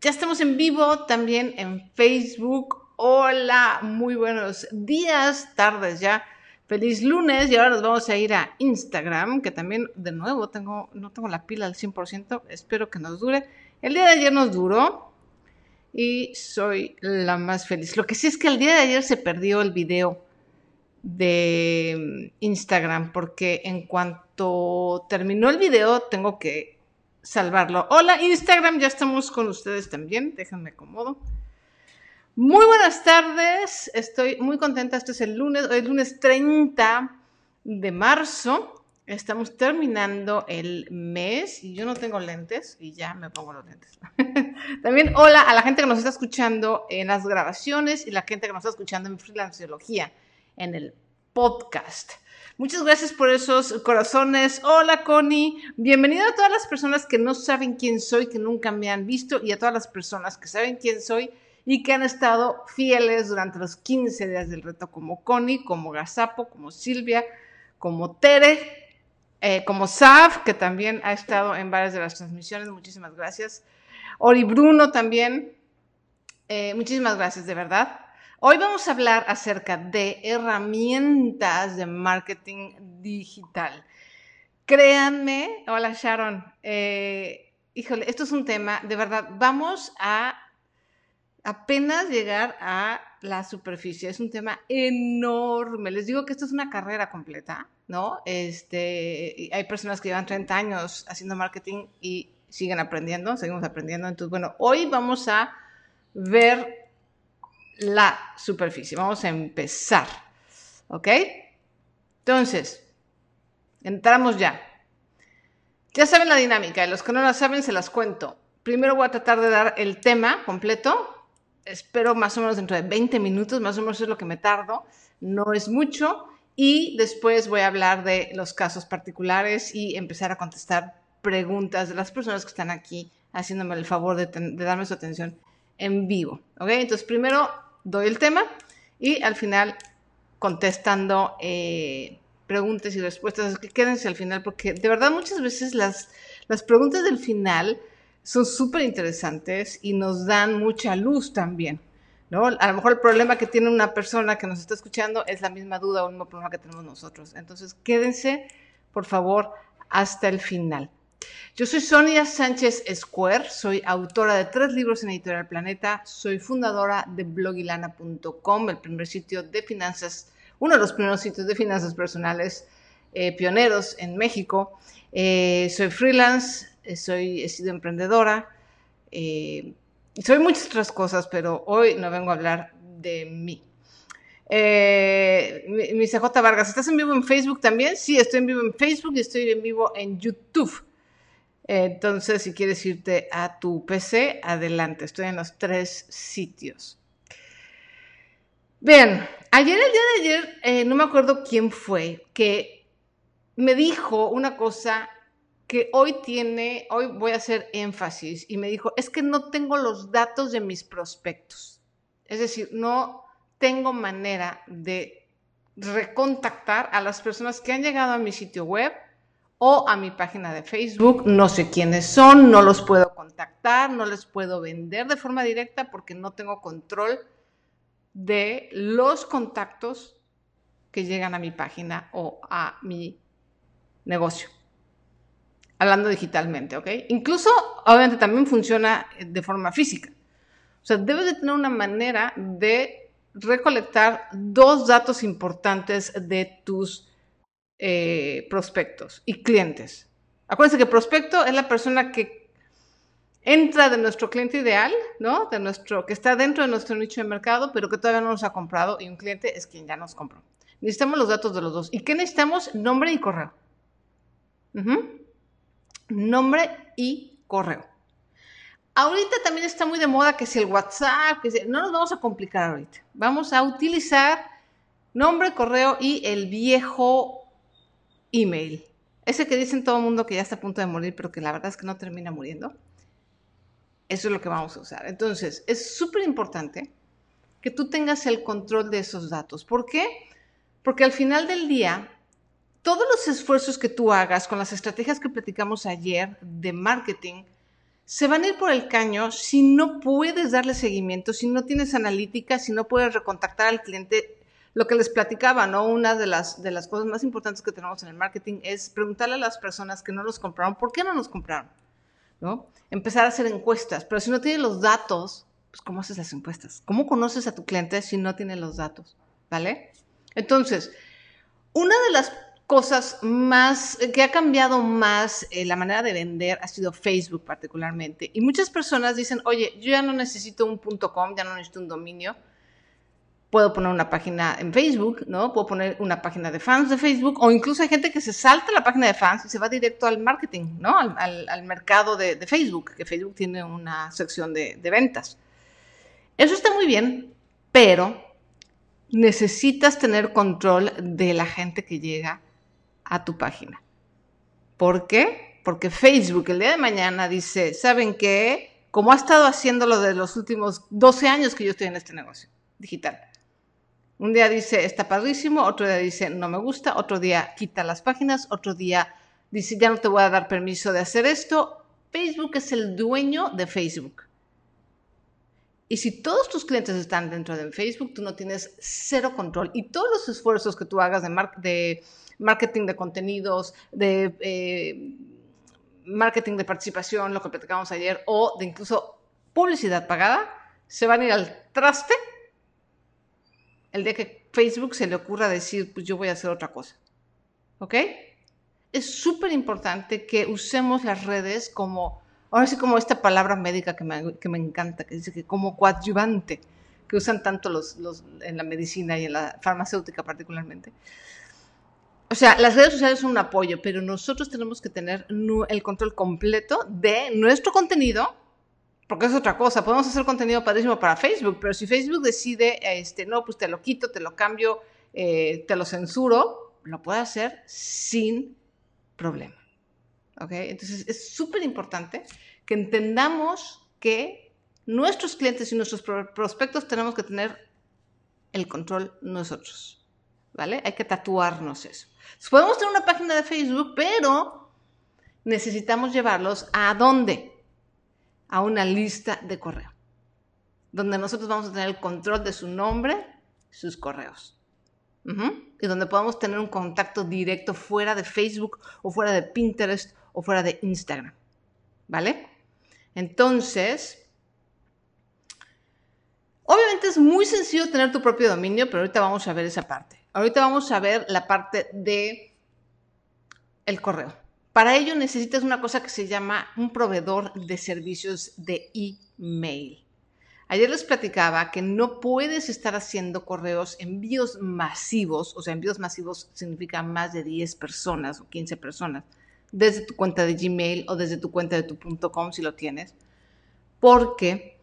Ya estamos en vivo también en Facebook. Hola, muy buenos días, tardes ya. Feliz lunes y ahora nos vamos a ir a Instagram, que también de nuevo tengo, no tengo la pila al 100%, espero que nos dure. El día de ayer nos duró y soy la más feliz. Lo que sí es que el día de ayer se perdió el video de Instagram porque en cuanto terminó el video tengo que salvarlo. Hola Instagram, ya estamos con ustedes también, déjenme acomodo. Muy buenas tardes, estoy muy contenta, este es el lunes, hoy es lunes 30 de marzo, estamos terminando el mes y yo no tengo lentes y ya me pongo los lentes. también hola a la gente que nos está escuchando en las grabaciones y la gente que nos está escuchando en Freelanceología en el podcast. Muchas gracias por esos corazones. Hola Connie, bienvenida a todas las personas que no saben quién soy, que nunca me han visto y a todas las personas que saben quién soy y que han estado fieles durante los 15 días del reto como Connie, como Gazapo, como Silvia, como Tere, eh, como Sav, que también ha estado en varias de las transmisiones. Muchísimas gracias. Ori Bruno también. Eh, muchísimas gracias, de verdad. Hoy vamos a hablar acerca de herramientas de marketing digital. Créanme, hola Sharon, eh, híjole, esto es un tema, de verdad, vamos a apenas llegar a la superficie, es un tema enorme. Les digo que esto es una carrera completa, ¿no? Este, hay personas que llevan 30 años haciendo marketing y siguen aprendiendo, seguimos aprendiendo. Entonces, bueno, hoy vamos a ver la superficie. Vamos a empezar. ¿Ok? Entonces, entramos ya. Ya saben la dinámica, y los que no la saben se las cuento. Primero voy a tratar de dar el tema completo. Espero más o menos dentro de 20 minutos, más o menos es lo que me tardo. No es mucho. Y después voy a hablar de los casos particulares y empezar a contestar preguntas de las personas que están aquí haciéndome el favor de, darme su atención en vivo. ¿Ok? Entonces, primero doy el tema y al final contestando eh, preguntas y respuestas. que quédense al final porque de verdad muchas veces las, las preguntas del final son súper interesantes y nos dan mucha luz también. ¿no? A lo mejor el problema que tiene una persona que nos está escuchando es la misma duda o el mismo problema que tenemos nosotros. Entonces, quédense, por favor, hasta el final. Yo soy Sonia Sánchez Square, soy autora de tres libros en Editorial Planeta, soy fundadora de blogilana.com, el primer sitio de finanzas, uno de los primeros sitios de finanzas personales eh, pioneros en México. Eh, soy freelance, eh, soy, he sido emprendedora, soy muchas otras cosas, pero hoy no vengo a hablar de mí. mi CJ Vargas, ¿estás en vivo en Facebook también? Sí, estoy en vivo en Facebook y estoy en vivo en YouTube. Entonces, si quieres irte a tu PC, adelante. Estoy en los tres sitios. Bien, ayer, el día de ayer, eh, no me acuerdo quién fue, que me dijo una cosa que hoy tiene, hoy voy a hacer énfasis, y me dijo, es que no tengo los datos de mis prospectos. Es decir, no tengo manera de recontactar a las personas que han llegado a mi sitio web o a mi página de Facebook. No sé quiénes son, no los puedo contactar, no les puedo vender de forma directa porque no tengo control de los contactos que llegan a mi página o a mi negocio. Hablando digitalmente, ¿ok? Incluso, obviamente, también funciona de forma física. O sea, debes de tener una manera de recolectar dos datos importantes de tus eh, prospectos y clientes. Acuérdense que prospecto es la persona que entra de nuestro cliente ideal, ¿no? De nuestro, que está dentro de nuestro nicho de mercado, pero que todavía no nos ha comprado y un cliente es quien ya nos compró. Necesitamos los datos de los dos. ¿Y qué necesitamos? Nombre y correo. Nombre y correo. Ahorita también está muy de moda que si el WhatsApp, que no nos vamos a complicar ahorita. Vamos a utilizar nombre, correo y el viejo email. Ese que dicen todo el mundo que ya está a punto de morir, pero que la verdad es que no termina muriendo. Eso es lo que vamos a usar. Entonces, es súper importante que tú tengas el control de esos datos. ¿Por qué? Porque al final del día, todos los esfuerzos que tú hagas con las estrategias que platicamos ayer de marketing se van a ir por el caño si no puedes darle seguimiento, si no tienes analítica, si no puedes recontactar al cliente. Lo que les platicaba, ¿no? Una de las, de las cosas más importantes que tenemos en el marketing es preguntarle a las personas que no nos compraron, ¿por qué no nos compraron? ¿No? Empezar a hacer encuestas, pero si no tienes los datos, pues ¿cómo haces las encuestas? ¿Cómo conoces a tu cliente si no tiene los datos? ¿Vale? Entonces, una de las cosas más, que ha cambiado más eh, la manera de vender ha sido Facebook particularmente. Y muchas personas dicen, oye, yo ya no necesito un .com, ya no necesito un dominio. Puedo poner una página en Facebook, ¿no? Puedo poner una página de fans de Facebook, o incluso hay gente que se salta la página de fans y se va directo al marketing, ¿no? Al, mercado de, Facebook, que Facebook tiene una sección de, de ventas. Eso está muy bien, pero necesitas tener control de la gente que llega a tu página. ¿Por qué? Porque Facebook el día de mañana dice, ¿saben qué? Como ha estado haciéndolo de los últimos 12 años que yo estoy en este negocio digital. Un día dice, está padrísimo, otro día dice, no me gusta, otro día quita las páginas, otro día dice, ya no te voy a dar permiso de hacer esto. Facebook es el dueño de Facebook. Y si todos tus clientes están dentro de Facebook, tú no tienes cero control. Y todos los esfuerzos que tú hagas de, marketing de contenidos, de eh, marketing de participación, lo que platicamos ayer, o de incluso publicidad pagada, se van a ir al traste el día que Facebook se le ocurra decir, pues yo voy a hacer otra cosa. ¿Ok? Es súper importante que usemos las redes como Ahora sí como esta palabra médica que me, que me encanta, que dice que como coadyuvante, que usan tanto los, los, en la medicina y en la farmacéutica particularmente. O sea, las redes sociales son un apoyo, pero nosotros tenemos que tener el control completo de nuestro contenido, porque es otra cosa. Podemos hacer contenido padrísimo para Facebook, pero si Facebook decide, este, no, pues te lo quito, te lo cambio, eh, te lo censuro, lo puede hacer sin problema. Entonces es súper importante que entendamos que nuestros clientes y nuestros prospectos tenemos que tener el control nosotros, ¿vale? Hay que tatuarnos eso. podemos tener una página de Facebook, pero necesitamos llevarlos a dónde? A una lista de correo, donde nosotros vamos a tener el control de su nombre, sus correos. Y donde podamos tener un contacto directo fuera de Facebook o fuera de Pinterest o fuera de Instagram. ¿Vale? Entonces, obviamente es muy sencillo tener tu propio dominio, pero ahorita vamos a ver esa parte. Ahorita vamos a ver la parte de el correo. Para ello necesitas una cosa que se llama un proveedor de servicios de email. Ayer les platicaba que no puedes estar haciendo correos, envíos masivos, o sea, envíos masivos significa más de 10 personas o 15 personas desde tu cuenta de Gmail o desde tu cuenta de tu .com si lo tienes, porque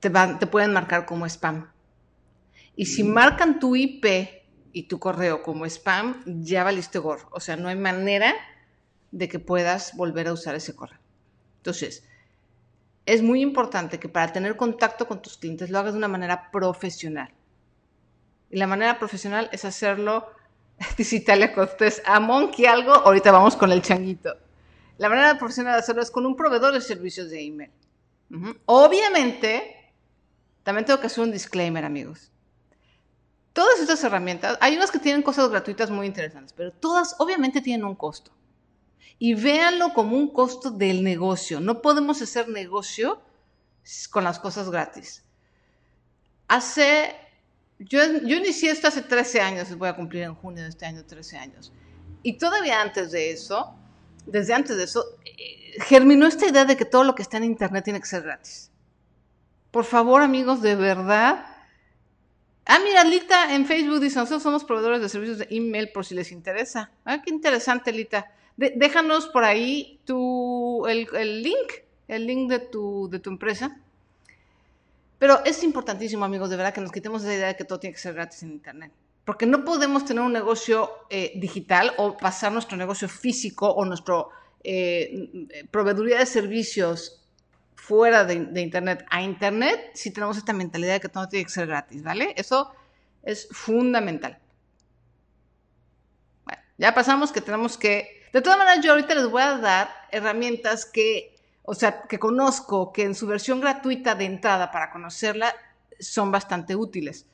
te, van, te pueden marcar como spam. Y si marcan tu IP y tu correo como spam, ya valiste gorro. O sea, no hay manera de que puedas volver a usar ese correo. Entonces, es muy importante que para tener contacto con tus clientes lo hagas de una manera profesional. Y la manera profesional es hacerlo Dice Italia Cortés, a Monkey algo, ahorita vamos con el changuito. La manera profesional de hacerlo es con un proveedor de servicios de email. Obviamente, también tengo que hacer un disclaimer, amigos. Todas estas herramientas, hay unas que tienen cosas gratuitas muy interesantes, pero todas obviamente tienen un costo. Y véanlo como un costo del negocio. No podemos hacer negocio con las cosas gratis. Hace yo, yo inicié esto hace 13 años, voy a cumplir en junio de este año 13 años. Y todavía antes de eso, desde antes de eso, eh, germinó esta idea de que todo lo que está en Internet tiene que ser gratis. Por favor, amigos, de verdad. Ah, mira, Lita en Facebook dice, nosotros somos proveedores de servicios de email por si les interesa. Ah, qué interesante, Lita. Déjanos por ahí tu, el, link, el link de tu, de empresa pero es importantísimo, amigos, de verdad, que nos quitemos esa idea de que todo tiene que ser gratis en Internet. Porque no podemos tener un negocio eh, digital o pasar nuestro negocio físico o nuestra eh, proveeduría de servicios fuera de, Internet a Internet si tenemos esta mentalidad de que todo tiene que ser gratis, ¿vale? Eso es fundamental. Bueno, Ya pasamos que tenemos que... De todas maneras, yo ahorita les voy a dar herramientas que, o sea, que conozco, que en su versión gratuita de entrada para conocerla son bastante útiles.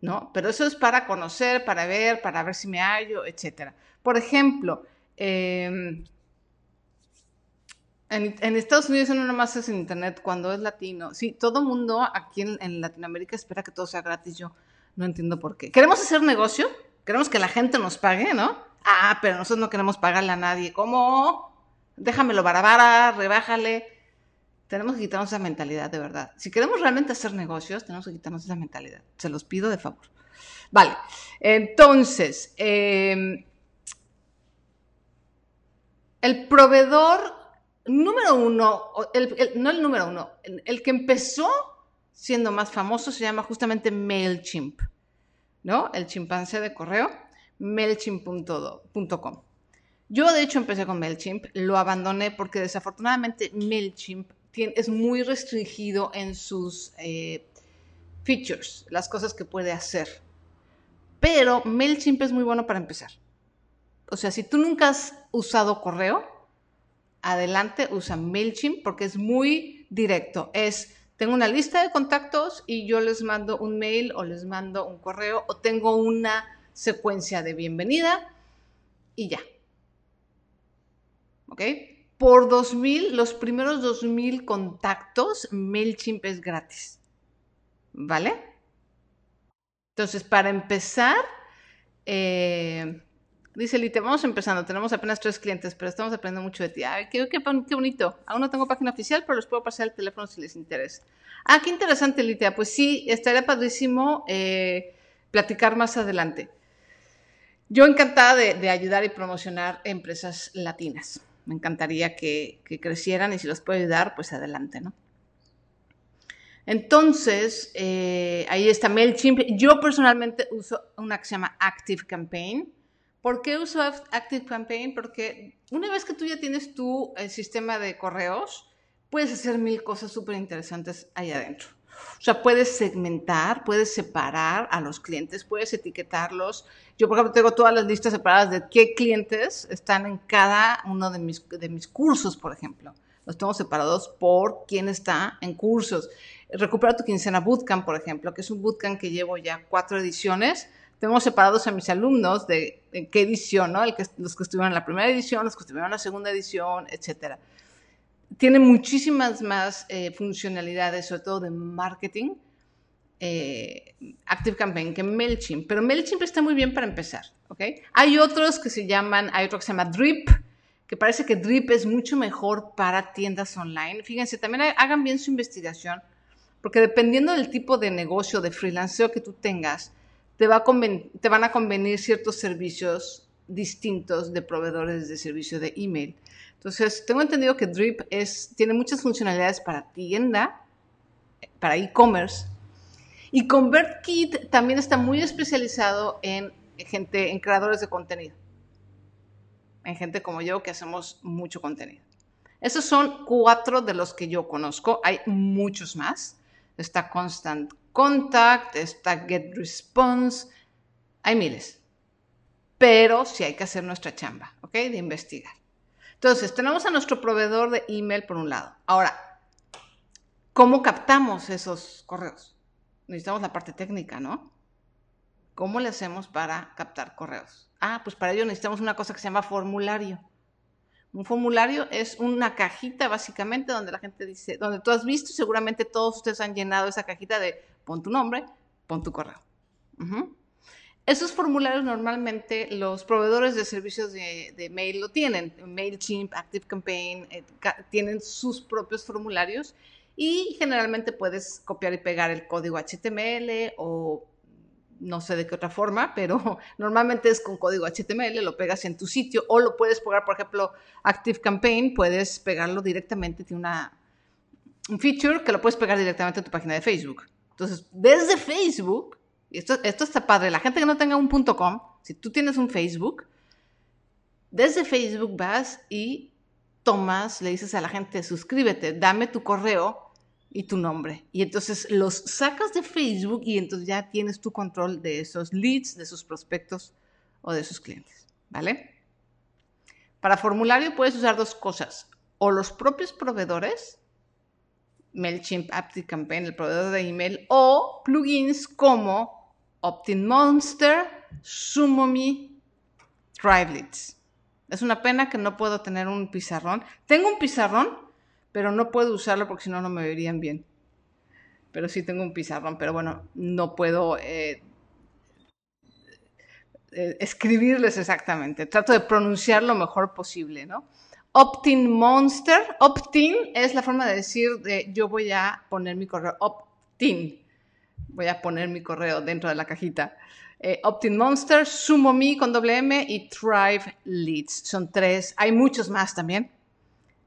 ¿no? Pero eso es para conocer, para ver, para ver si me hallo, etc. Por ejemplo, em, en, Estados Unidos no más es en Internet cuando es latino. Sí, todo mundo aquí en, Latinoamérica espera que todo sea gratis. Yo no entiendo por qué. ¿Queremos hacer negocio? Queremos que la gente nos pague, ¿no? Ah, pero nosotros no queremos pagarle a nadie. ¿Cómo? Déjamelo barabara, rebájale. Tenemos que quitarnos esa mentalidad, de verdad. Si queremos realmente hacer negocios, tenemos que quitarnos esa mentalidad. Se los pido de favor. Vale, entonces, em, el proveedor número uno, no el número uno, el, que empezó siendo más famoso se llama justamente MailChimp, ¿no? El chimpancé de correo, mailchimp.com. Yo de hecho empecé con MailChimp, lo abandoné porque desafortunadamente MailChimp es muy restringido en sus eh, features, las cosas que puede hacer. Pero MailChimp es muy bueno para empezar. O sea, si tú nunca has usado correo, adelante usa MailChimp porque es muy directo. Es, tengo una lista de contactos y yo les mando un mail o les mando un correo o tengo una secuencia de bienvenida y ya. ¿Ok? Por 2000, los primeros 2000 contactos, MailChimp es gratis. ¿Vale? Entonces, para empezar, eh, dice Lite, vamos empezando, tenemos apenas tres clientes, pero estamos aprendiendo mucho de ti. Ay, qué, qué, bonito. Aún no tengo página oficial, pero les puedo pasar el teléfono si les interesa. Ah, qué interesante, Lite. Pues sí, estaría padrísimo eh, platicar más adelante. Yo encantada de ayudar y promocionar empresas latinas me encantaría que, crecieran y si los puedo ayudar, pues adelante, ¿no? Entonces, eh, ahí está MailChimp. Yo personalmente uso una que se llama Active Campaign. ¿Por qué uso Active Campaign? Porque una vez que tú ya tienes tu eh, sistema de correos, puedes hacer mil cosas súper interesantes ahí adentro. O sea, puedes segmentar, puedes separar a los clientes, puedes etiquetarlos. Yo, por ejemplo, tengo todas las listas separadas de qué clientes están en cada uno de mis, de mis cursos, por ejemplo. Los tengo separados por quién está en cursos. Recupera tu quincena Bootcamp, por ejemplo, que es un bootcamp que llevo ya cuatro ediciones. Tengo separados a mis alumnos de, qué edición, ¿no? El que, los que estuvieron en la primera edición, los que estuvieron en la segunda edición, etcétera tiene muchísimas más eh, funcionalidades, sobre todo de marketing, eh, Active Campaign que MailChimp, pero MailChimp está muy bien para empezar, ¿ok? Hay otros que se llaman, hay otro que se llama Drip, que parece que Drip es mucho mejor para tiendas online. Fíjense, también hagan bien su investigación, porque dependiendo del tipo de negocio, de freelanceo que tú tengas, te, va te van a convenir ciertos servicios distintos de proveedores de servicio de email. Entonces, tengo entendido que Drip es, tiene muchas funcionalidades para tienda, para e-commerce. Y ConvertKit también está muy especializado en gente, en creadores de contenido. En gente como yo que hacemos mucho contenido. Esos son cuatro de los que yo conozco. Hay muchos más. Está Constant Contact, está Get Response. Hay miles. Pero sí hay que hacer nuestra chamba, ¿ok? De investigar. Entonces, tenemos a nuestro proveedor de email por un lado. Ahora, ¿cómo captamos esos correos? Necesitamos la parte técnica, ¿no? ¿Cómo le hacemos para captar correos? Ah, pues para ello necesitamos una cosa que se llama formulario. Un formulario es una cajita básicamente donde la gente dice, donde tú has visto, seguramente todos ustedes han llenado esa cajita de pon tu nombre, pon tu correo. Esos formularios normalmente los proveedores de servicios de, mail lo tienen. MailChimp, ActiveCampaign, eh, tienen sus propios formularios y generalmente puedes copiar y pegar el código HTML o no sé de qué otra forma, pero normalmente es con código HTML, lo pegas en tu sitio o lo puedes pegar, por ejemplo, ActiveCampaign, puedes pegarlo directamente, tiene una, un feature que lo puedes pegar directamente a tu página de Facebook. Entonces, desde Facebook esto, esto está padre, la gente que no tenga un punto .com, si tú tienes un Facebook, desde Facebook vas y tomas, le dices a la gente, suscríbete, dame tu correo y tu nombre. Y entonces los sacas de Facebook y entonces ya tienes tu control de esos leads, de esos prospectos o de esos clientes. ¿vale? Para formulario puedes usar dos cosas, o los propios proveedores, MailChimp, ActiveCampaign, el proveedor de email, o plugins como OptinMonster, SumoMe, ThriveLeads. Es una pena que no puedo tener un pizarrón. Tengo un pizarrón, pero no puedo usarlo porque si no, no me verían bien. Pero sí tengo un pizarrón, pero bueno, no puedo eh, eh, escribirles exactamente. Trato de pronunciar lo mejor posible, ¿no? Optin Monster. Optin es la forma de decir de yo voy a poner mi correo. Optin. Voy a poner mi correo dentro de la cajita. Eh, Optin Monster, Sumo Me con doble M y Thrive Leads. Son tres. Hay muchos más también.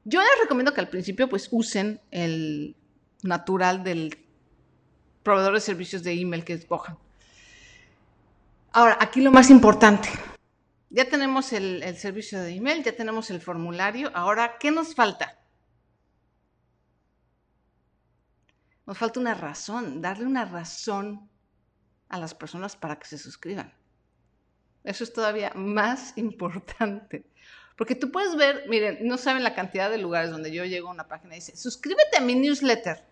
Yo les recomiendo que al principio pues usen el natural del proveedor de servicios de email que escojan. Ahora, aquí lo más importante. Ya tenemos el servicio de email, ya tenemos el formulario. Ahora, ¿qué nos falta? Nos falta una razón, darle una razón a las personas para que se suscriban. Eso es todavía más importante. Porque tú puedes ver, miren, no saben la cantidad de lugares donde yo llego a una página y dice, suscríbete a mi newsletter.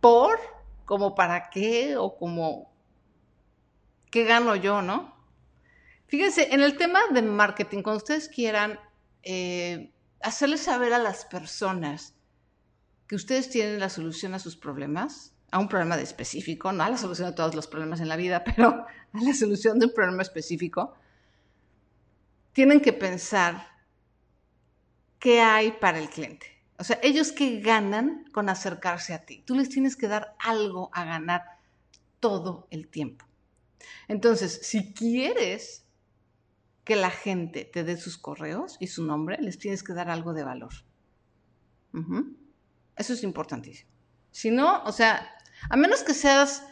¿Por? ¿Como para qué? ¿O como qué gano yo, no? Fíjense, en el tema de marketing, cuando ustedes quieran eh, hacerles saber a las personas que ustedes tienen la solución a sus problemas, a un problema de específico, no a la solución de todos los problemas en la vida, pero a la solución de un problema específico, tienen que pensar qué hay para el cliente. O sea, ellos qué ganan con acercarse a ti. Tú les tienes que dar algo a ganar todo el tiempo. Entonces, si quieres que la gente te dé sus correos y su nombre, les tienes que dar algo de valor. Eso es importantísimo. Si no, o sea, a menos que seas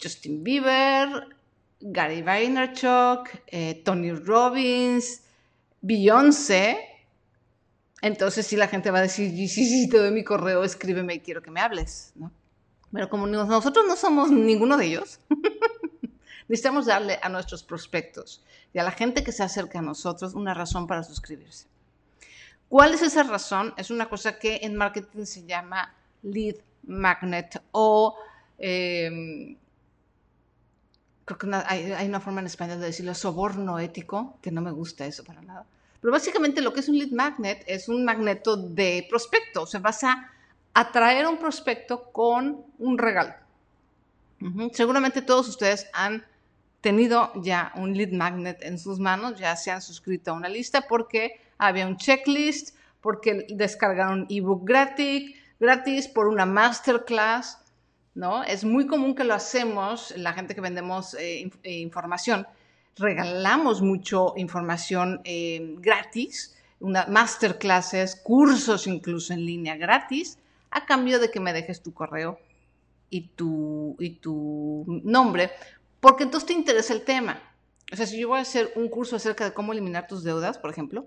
Justin Bieber, Gary Vaynerchuk, eh, Tony Robbins, Beyoncé, entonces sí la gente va a decir, sí, sí, sí, te doy mi correo, escríbeme y quiero que me hables. Pero como nosotros no somos ninguno de ellos, necesitamos darle a nuestros prospectos y a la gente que se acerca a nosotros una razón para suscribirse. ¿Cuál es esa razón? Es una cosa que en marketing se llama lead magnet o em, creo que hay, una forma en español de decirlo, soborno ético, que no me gusta eso para nada. Pero básicamente lo que es un lead magnet es un magneto de prospecto, o sea, vas a atraer un prospecto con un regalo. Seguramente todos ustedes han tenido ya un lead magnet en sus manos, ya se han suscrito a una lista porque había un checklist, porque descargaron ebook gratis, gratis por una masterclass, ¿no? Es muy común que lo hacemos, la gente que vendemos eh, eh, información, regalamos mucho información eh, gratis, una masterclasses, cursos incluso en línea gratis, a cambio de que me dejes tu correo y tu, y tu nombre, porque entonces te interesa el tema. O sea, si yo voy a hacer un curso acerca de cómo eliminar tus deudas, por ejemplo,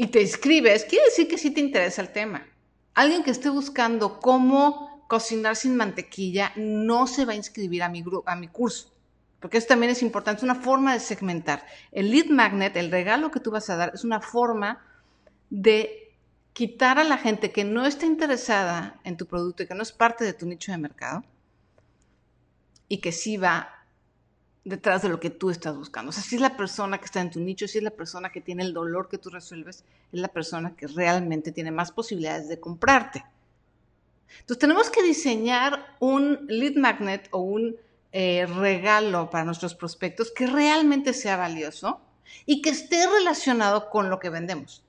y te inscribes, quiere decir que sí te interesa el tema. Alguien que esté buscando cómo cocinar sin mantequilla no se va a inscribir a mi, a mi curso, porque eso también es importante, es una forma de segmentar. El lead magnet, el regalo que tú vas a dar, es una forma de quitar a la gente que no está interesada en tu producto y que no es parte de tu nicho de mercado y que sí va detrás de lo que tú estás buscando. O sea, si es la persona que está en tu nicho, si es la persona que tiene el dolor que tú resuelves, es la persona que realmente tiene más posibilidades de comprarte. Entonces tenemos que diseñar un lead magnet o un eh, regalo para nuestros prospectos que realmente sea valioso y que esté relacionado con lo que vendemos.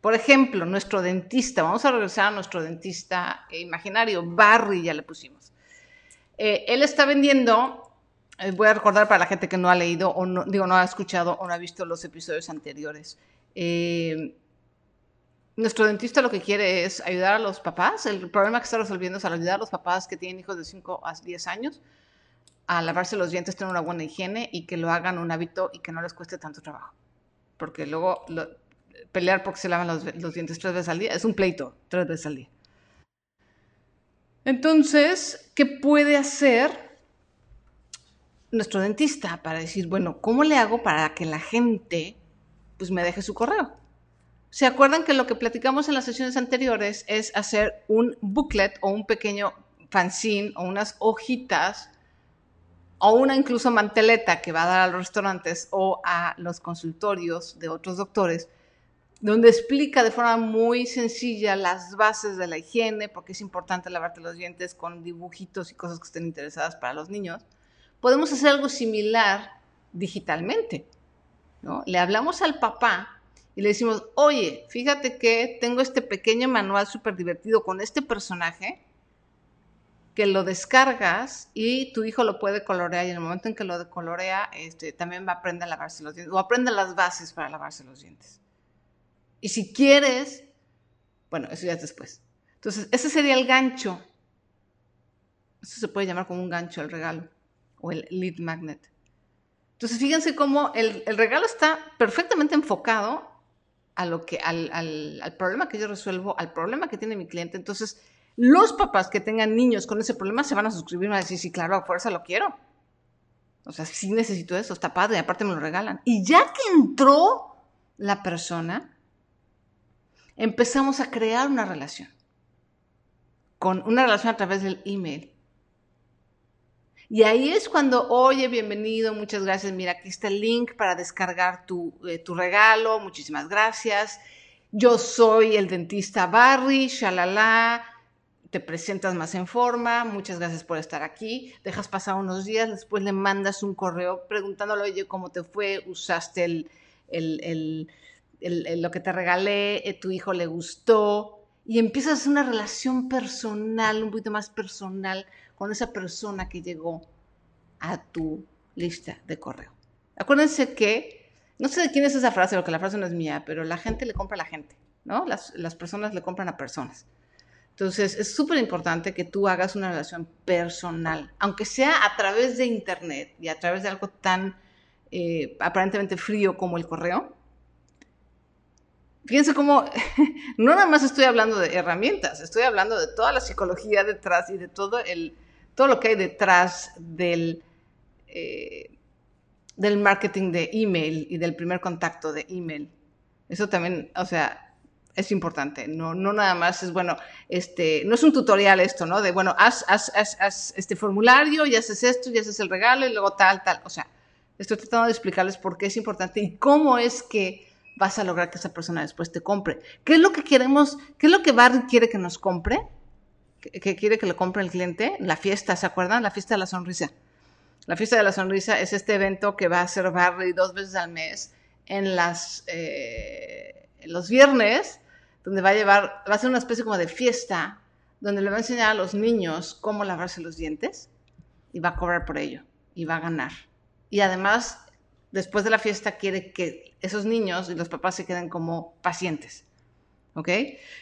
Por ejemplo, nuestro dentista, vamos a regresar a nuestro dentista imaginario, Barry ya le pusimos. Eh, él está vendiendo voy a recordar para la gente que no ha leído o no, digo, no ha escuchado o no ha visto los episodios anteriores. Eh, nuestro dentista lo que quiere es ayudar a los papás. El problema que está resolviendo es ayudar a los papás que tienen hijos de 5 a 10 años a lavarse los dientes, tener una buena higiene y que lo hagan un hábito y que no les cueste tanto trabajo. Porque luego pelear porque se lavan los, los dientes tres veces al día es un pleito tres veces al día. Entonces, ¿qué puede hacer nuestro dentista para decir, bueno, ¿cómo le hago para que la gente pues me deje su correo? ¿Se acuerdan que lo que platicamos en las sesiones anteriores es hacer un booklet o un pequeño fanzine o unas hojitas o una incluso manteleta que va a dar a los restaurantes o a los consultorios de otros doctores, donde explica de forma muy sencilla las bases de la higiene, porque es importante lavarte los dientes con dibujitos y cosas que estén interesadas para los niños, podemos hacer algo similar digitalmente. ¿no? Le hablamos al papá y le decimos, oye, fíjate que tengo este pequeño manual súper divertido con este personaje que lo descargas y tu hijo lo puede colorear y en el momento en que lo colorea, este, también va a aprender a lavarse los dientes o aprende las bases para lavarse los dientes. Y si quieres, bueno, eso ya es después. Entonces, ese sería el gancho. Eso se puede llamar como un gancho el regalo o el lead magnet. Entonces, fíjense cómo el, regalo está perfectamente enfocado a lo que, al, al problema que yo resuelvo, al problema que tiene mi cliente. Entonces, los papás que tengan niños con ese problema se van a suscribir y van a decir, sí, claro, a fuerza lo quiero. O sea, sí necesito eso, está padre, aparte me lo regalan. Y ya que entró la persona, empezamos a crear una relación. Con una relación a través del email. Y ahí es cuando, oye, bienvenido, muchas gracias, mira, aquí está el link para descargar tu, eh, tu regalo, muchísimas gracias. Yo soy el dentista Barry, shalala, te presentas más en forma, muchas gracias por estar aquí, dejas pasar unos días, después le mandas un correo preguntándole, oye, ¿cómo te fue? ¿Usaste el, lo que te regalé? Eh, ¿Tu hijo le gustó? Y empiezas una relación personal, un poquito más personal, con esa persona que llegó a tu lista de correo. Acuérdense que, no sé de quién es esa frase, porque la frase no es mía, pero la gente le compra a la gente, ¿no? Las, personas le compran a personas. Entonces, es súper importante que tú hagas una relación personal, aunque sea a través de Internet y a través de algo tan eh, aparentemente frío como el correo. Fíjense cómo, no nada más estoy hablando de herramientas, estoy hablando de toda la psicología detrás y de todo, el, todo lo que hay detrás del, eh, del marketing de email y del primer contacto de email. Eso también, o sea, es importante, no, no nada más es, bueno, este, no es un tutorial esto, ¿no? De, bueno, haz, haz, haz, este formulario y haces esto y haces el regalo y luego tal, tal. O sea, estoy tratando de explicarles por qué es importante y cómo es que vas a lograr que esa persona después te compre. ¿Qué es lo que queremos, qué es lo que Barry quiere que nos compre? ¿Qué, quiere que le compre el cliente? La fiesta, ¿se acuerdan? La fiesta de la sonrisa. La fiesta de la sonrisa es este evento que va a hacer Barry dos veces al mes en. Eh, los viernes donde va a llevar, va a ser una especie como de fiesta, donde le va a enseñar a los niños cómo lavarse los dientes y va a cobrar por ello y va a ganar. Y además, después de la fiesta, quiere que esos niños y los papás se queden como pacientes. ¿Ok?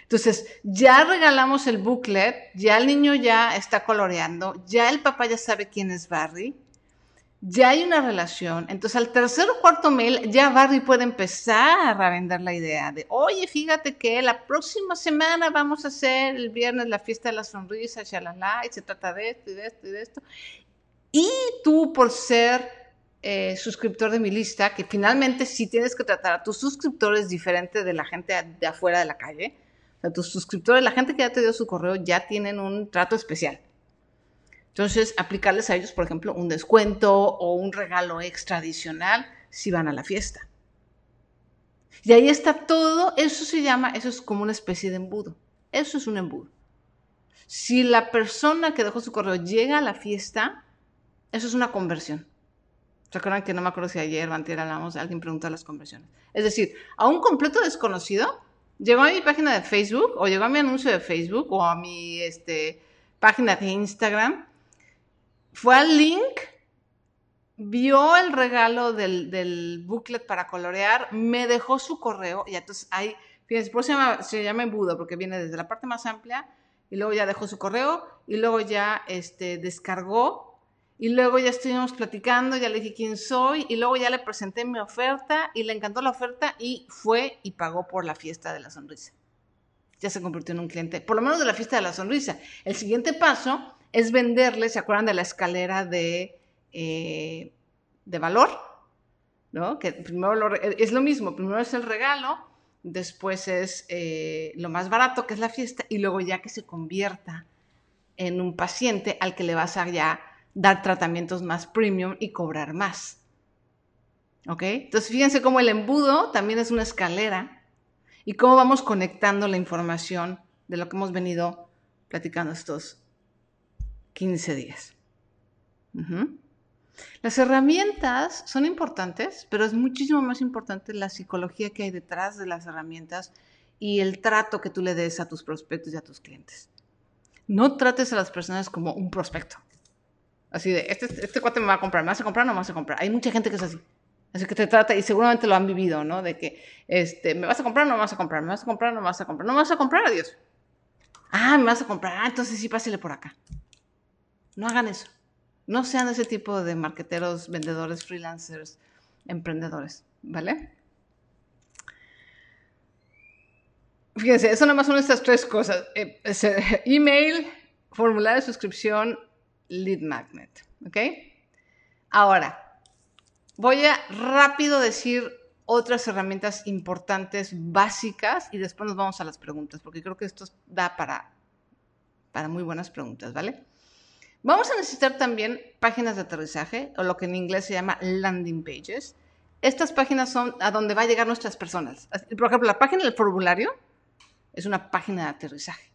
Entonces, ya regalamos el booklet, ya el niño ya está coloreando, ya el papá ya sabe quién es Barry, ya hay una relación. Entonces, al tercer o cuarto mail, ya Barry puede empezar a vender la idea de, oye, fíjate que la próxima semana vamos a hacer el viernes la fiesta de la sonrisa, shalala, y se trata de esto y de esto y de esto. Y tú, por ser eh, suscriptor de mi lista, que finalmente sí tienes que tratar a tus suscriptores diferente de la gente de afuera de la calle. O tus suscriptores, la gente que ya te dio su correo, ya tienen un trato especial. Entonces, aplicarles a ellos, por ejemplo, un descuento o un regalo extra adicional si van a la fiesta. Y ahí está todo, eso se llama, eso es como una especie de embudo. Eso es un embudo. Si la persona que dejó su correo llega a la fiesta, eso es una conversión. ¿Se acuerdan que no me acuerdo si ayer o antes hablamos, alguien preguntó las conversiones? Es decir, a un completo desconocido llegó a mi página de Facebook o llegó a mi anuncio de Facebook o a mi este, página de Instagram fue al link, vio el regalo del, booklet para colorear, me dejó su correo y entonces ahí, fíjense, por eso se llama, se llama porque viene desde la parte más amplia y luego ya dejó su correo y luego ya este, descargó y luego ya estuvimos platicando, ya le dije quién soy y luego ya le presenté mi oferta y le encantó la oferta y fue y pagó por la fiesta de la sonrisa. Ya se convirtió en un cliente, por lo menos de la fiesta de la sonrisa. El siguiente paso es venderle, ¿se acuerdan de la escalera de eh, de valor, ¿no? Que primero es lo mismo, primero es el regalo, después es eh, lo más barato, que es la fiesta, y luego ya que se convierta en un paciente al que le vas a ya dar tratamientos más premium y cobrar más. ¿Ok? Entonces fíjense cómo el embudo también es una escalera y cómo vamos conectando la información de lo que hemos venido platicando estos 15 días. Las herramientas son importantes, pero es muchísimo más importante la psicología que hay detrás de las herramientas y el trato que tú le des a tus prospectos y a tus clientes. No trates a las personas como un prospecto. Así de, este, este cuate me va a comprar, ¿me vas a comprar o no me vas a comprar? Hay mucha gente que es así. Así que te trata, y seguramente lo han vivido, ¿no? De que, este, ¿me vas a comprar o no me vas a comprar? ¿Me vas a comprar o no me vas a comprar? No me vas a comprar, adiós. Ah, me vas a comprar. Ah, entonces sí, pásele por acá. No hagan eso. No sean ese tipo de marqueteros, vendedores, freelancers, emprendedores, ¿vale? Fíjense, eso nomás son estas tres cosas. Eh, email, formulario de suscripción, lead magnet, ¿ok? Ahora, voy a rápido decir otras herramientas importantes, básicas, y después nos vamos a las preguntas, porque creo que esto da para, para muy buenas preguntas, ¿vale? Vamos a necesitar también páginas de aterrizaje, o lo que en inglés se llama landing pages. Estas páginas son a donde va a llegar nuestras personas. Por ejemplo, la página del formulario es una página de aterrizaje.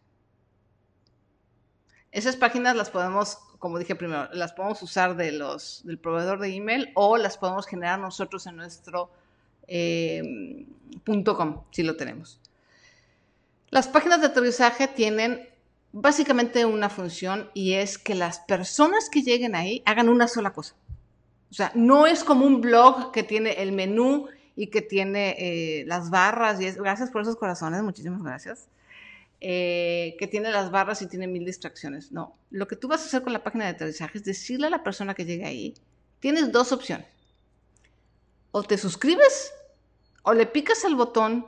Esas páginas las podemos, como dije primero, las podemos usar de los, del proveedor de email o las podemos generar nosotros en nuestro eh, .com, si lo tenemos. Las páginas de aterrizaje tienen básicamente una función y es que las personas que lleguen ahí hagan una sola cosa. O sea, no es como un blog que tiene el menú y que tiene eh, las barras y gracias por esos corazones, muchísimas gracias. Eh, que tiene las barras y tiene mil distracciones. No, lo que tú vas a hacer con la página de aterrizaje es decirle a la persona que llegue ahí, tienes dos opciones. O te suscribes o le picas al botón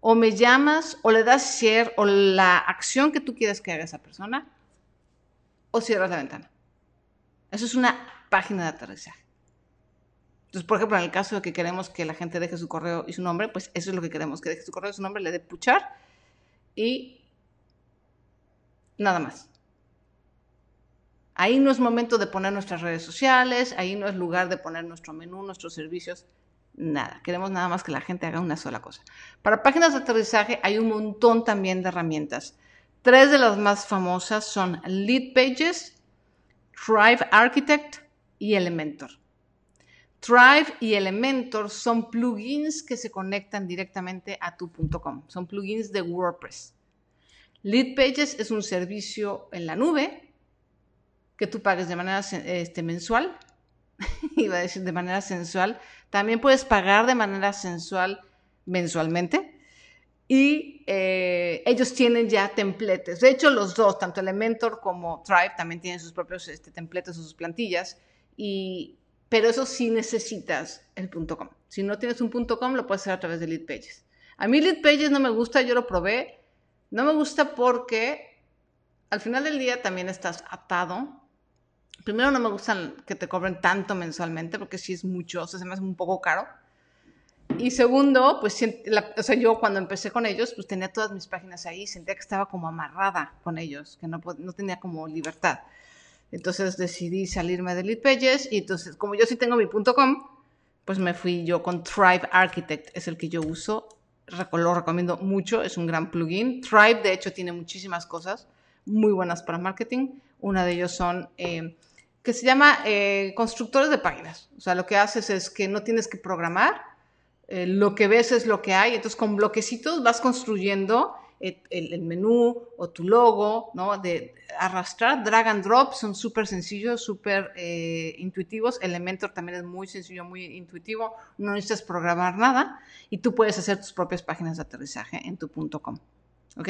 o me llamas o le das share o la acción que tú quieres que haga esa persona o cierras la ventana. Eso es una página de aterrizaje. Entonces, por ejemplo, en el caso de que queremos que la gente deje su correo y su nombre, pues eso es lo que queremos, que deje su correo y su nombre, le dé puchar y nada más. Ahí no es momento de poner nuestras redes sociales, ahí no es lugar de poner nuestro menú, nuestros servicios nada. Queremos nada más que la gente haga una sola cosa. Para páginas de aterrizaje hay un montón también de herramientas. Tres de las más famosas son Lead Pages, Thrive Architect y Elementor. Thrive y Elementor son plugins que se conectan directamente a tu.com. Son plugins de WordPress. Lead Pages es un servicio en la nube que tú pagues de manera este, mensual iba a decir de manera sensual, también puedes pagar de manera sensual mensualmente. Y eh, ellos tienen ya templates. De hecho, los dos, tanto Elementor como Tribe, también tienen sus propios este, templates o sus plantillas. Y, pero eso sí necesitas el .com. Si no tienes un .com, lo puedes hacer a través de Lead Pages. A mí Lead Pages no me gusta, yo lo probé. No me gusta porque al final del día también estás atado Primero, no me gustan que te cobren tanto mensualmente, porque sí es mucho, o sea, se me hace un poco caro. Y segundo, pues, o sea, yo cuando empecé con ellos, pues tenía todas mis páginas ahí, sentía que estaba como amarrada con ellos, que no, no tenía como libertad. Entonces decidí salirme de Lead Pages y entonces, como yo sí tengo mi .com, pues me fui yo con Thrive Architect, es el que yo uso, lo recomiendo mucho, es un gran plugin. Thrive, de hecho, tiene muchísimas cosas muy buenas para marketing. Una de ellos son eh, que se llama eh, constructores de páginas. O sea, lo que haces es que no tienes que programar, eh, lo que ves es lo que hay, entonces con bloquecitos vas construyendo el, el menú o tu logo, ¿no? De arrastrar, drag and drop, son súper sencillos, súper eh, intuitivos. Elementor también es muy sencillo, muy intuitivo, no necesitas programar nada y tú puedes hacer tus propias páginas de aterrizaje en tu .com. ¿Ok?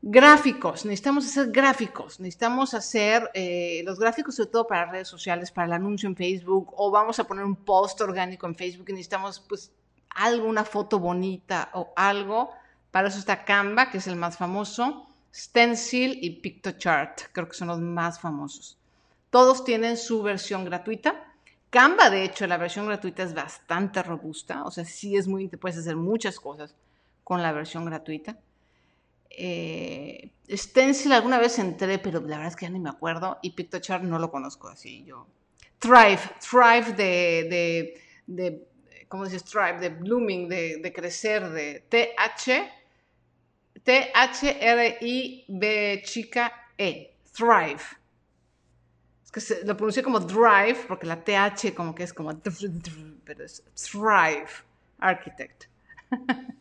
Gráficos, necesitamos hacer gráficos, necesitamos hacer eh, los gráficos sobre todo para redes sociales, para el anuncio en Facebook o vamos a poner un post orgánico en Facebook necesitamos pues algo, una foto bonita o algo. Para eso está Canva, que es el más famoso, Stencil y PictoChart, creo que son los más famosos. Todos tienen su versión gratuita. Canva, de hecho, la versión gratuita es bastante robusta, o sea, sí es muy, puedes hacer muchas cosas con la versión gratuita. Eh, Stencil alguna vez entré, pero la verdad es que ya ni me acuerdo, y PictoChart no lo conozco así yo. Thrive, Thrive de, ¿cómo dices? Thrive, de blooming, de, crecer, de T-H, T-H-R-I-B chica E, Thrive que se, lo pronuncié como drive, porque la TH como que es como, pero es thrive, architect.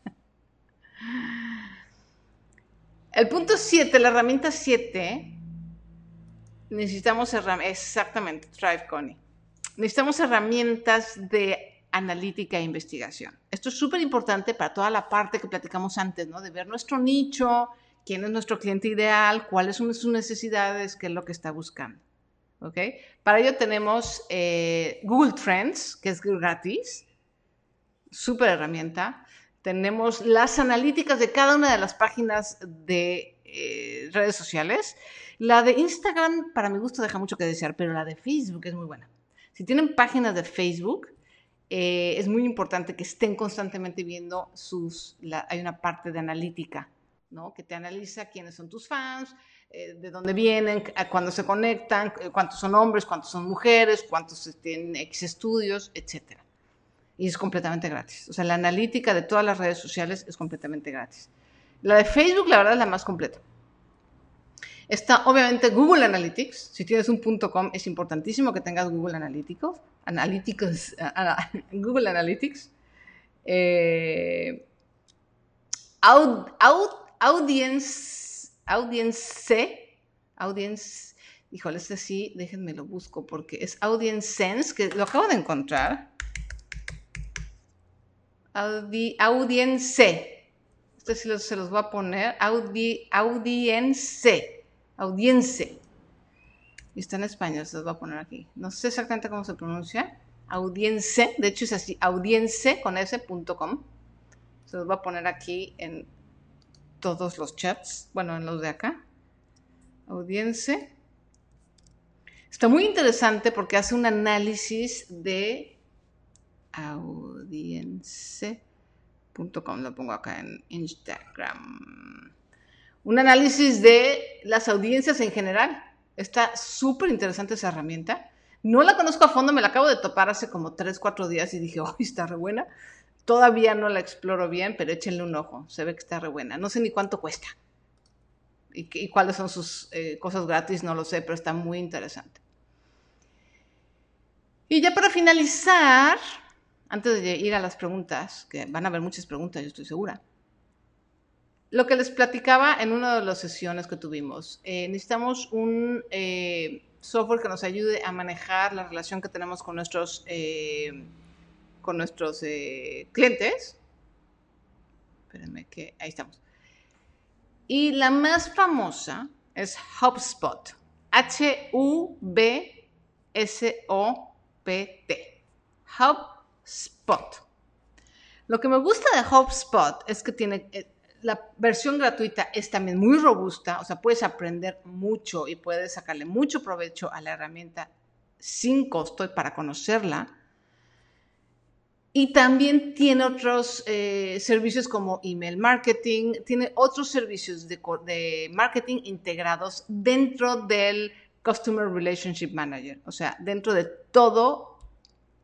El punto 7, la herramienta 7, necesitamos herramientas, exactamente, Thrive Connie. Necesitamos herramientas de analítica e investigación. Esto es súper importante para toda la parte que platicamos antes, ¿no? De ver nuestro nicho, quién es nuestro cliente ideal, cuáles son sus necesidades, qué es lo que está buscando. Para ello tenemos eh, Google Trends, que es gratis, súper herramienta. Tenemos las analíticas de cada una de las páginas de eh, redes sociales. La de Instagram, para mi gusto, deja mucho que desear, pero la de Facebook es muy buena. Si tienen páginas de Facebook, eh, es muy importante que estén constantemente viendo sus, hay una parte de analítica, ¿no? Que te analiza quiénes son tus fans, eh, de dónde vienen, cuándo se conectan, cuántos son hombres, cuántos son mujeres, cuántos tienen X estudios, etc. Y es completamente gratis. O sea, la analítica de todas las redes sociales es completamente gratis. La de Facebook, la verdad, es la más completa. Está obviamente Google Analytics. Si tienes un .com, es importantísimo que tengas Google Analytics. Analytics Google Analytics. Eh, audience Audience, Audience, híjole, este sí, déjenme lo busco porque es Audience Sense, que lo acabo de encontrar. audience. Este sí se los voy a poner. Audi, audience. Audience. Y está en español, se los voy a poner aquí. No sé exactamente cómo se pronuncia. Audience, de hecho es así, audience con s.com. Se los voy a poner aquí en todos los chats, bueno, en los de acá. Audiencia. Está muy interesante porque hace un análisis de audience.com, lo pongo acá en Instagram. Un análisis de las audiencias en general. Está súper interesante esa herramienta. No la conozco a fondo, me la acabo de topar hace como 3, 4 días y dije, oh, está re buena. Todavía no la exploro bien, pero échenle un ojo. Se ve que está re buena. No sé ni cuánto cuesta. Y, cuáles son sus eh, cosas gratis, no lo sé, pero está muy interesante. Y ya para finalizar, antes de ir a las preguntas, que van a haber muchas preguntas, yo estoy segura. Lo que les platicaba en una de las sesiones que tuvimos, eh, necesitamos un eh, software que nos ayude a manejar la relación que tenemos con nuestros con nuestros eh, clientes. Espérenme que ahí estamos. Y la más famosa es HubSpot. H-U-B-S-O-P-T. HubSpot. Lo que me gusta de HubSpot es que tiene eh, la versión gratuita es también muy robusta, o sea, puedes aprender mucho y puedes sacarle mucho provecho a la herramienta sin costo para conocerla. Y también tiene otros eh, servicios como email marketing, tiene otros servicios de, marketing integrados dentro del Customer Relationship Manager. O sea, dentro de todo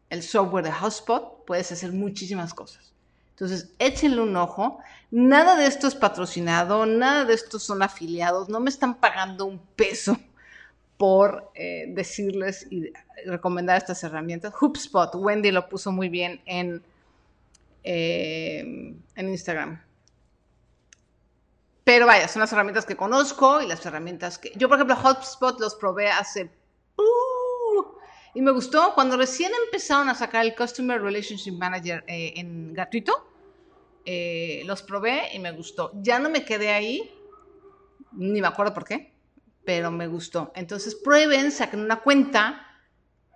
el software de HubSpot puedes hacer muchísimas cosas. Entonces, échenle un ojo. Nada de esto es patrocinado, nada de esto son afiliados, no me están pagando un peso por eh, decirles y recomendar estas herramientas. HubSpot, Wendy lo puso muy bien en, eh, en Instagram. Pero vaya, son las herramientas que conozco y las herramientas que... Yo, por ejemplo, HubSpot los probé hace... Uh, y me gustó cuando recién empezaron a sacar el Customer Relationship Manager eh, en gratuito. los probé y me gustó. Ya no me quedé ahí, ni me acuerdo por qué pero me gustó. Entonces prueben, saquen una cuenta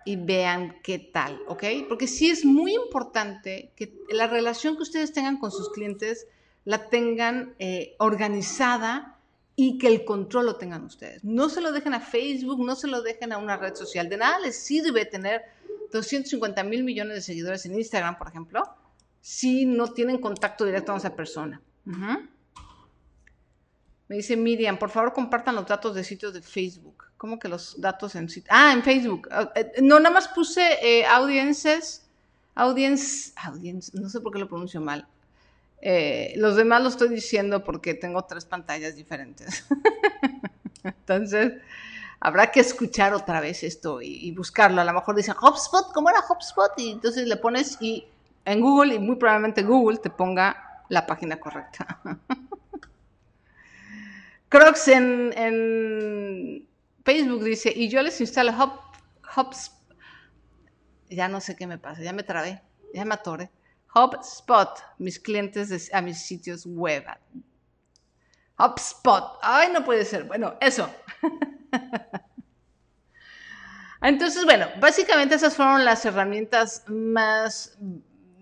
y vean qué tal, ¿ok? Porque sí es muy importante que la relación que ustedes tengan con sus clientes la tengan eh, organizada y que el control lo tengan ustedes. No se lo dejen a Facebook, no se lo dejen a una red social. De nada les sirve tener 250 mil millones de seguidores en Instagram, por ejemplo, si no tienen contacto directo con esa persona. Me dice Miriam, por favor compartan los datos de sitios de Facebook. ¿Cómo que los datos en sitio? Ah, en Facebook. Ah, eh, no, nada más puse eh, audiences, audience, no sé por qué lo pronuncio mal. Eh, los demás lo estoy diciendo porque tengo tres pantallas diferentes. Entonces, habrá que escuchar otra vez esto y, buscarlo. A lo mejor dicen HubSpot, ¿cómo era HubSpot? Y entonces le pones y en Google y muy probablemente Google te ponga la página correcta. Crocs en, Facebook dice, y yo les instalo Hub, HubSpot. Ya no sé qué me pasa, ya me trabé, ya me atoré. HubSpot, mis clientes a mis sitios web. HubSpot. Ay, no puede ser. Bueno, eso. Entonces, bueno, básicamente esas fueron las herramientas más,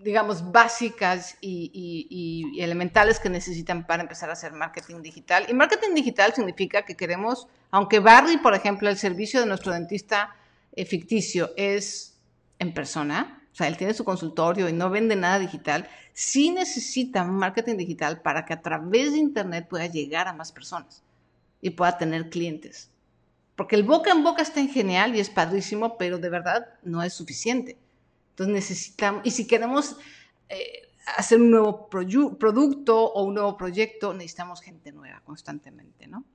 digamos, básicas y, elementales que necesitan para empezar a hacer marketing digital. Y marketing digital significa que queremos, aunque Barry, por ejemplo, el servicio de nuestro dentista eh, ficticio es en persona, o sea, él tiene su consultorio y no vende nada digital, sí necesita marketing digital para que a través de Internet pueda llegar a más personas y pueda tener clientes. Porque el boca en boca está en genial y es padrísimo, pero de verdad no es suficiente. Entonces necesitamos, y si queremos eh, hacer un nuevo producto o un nuevo proyecto, necesitamos gente nueva constantemente, ¿no?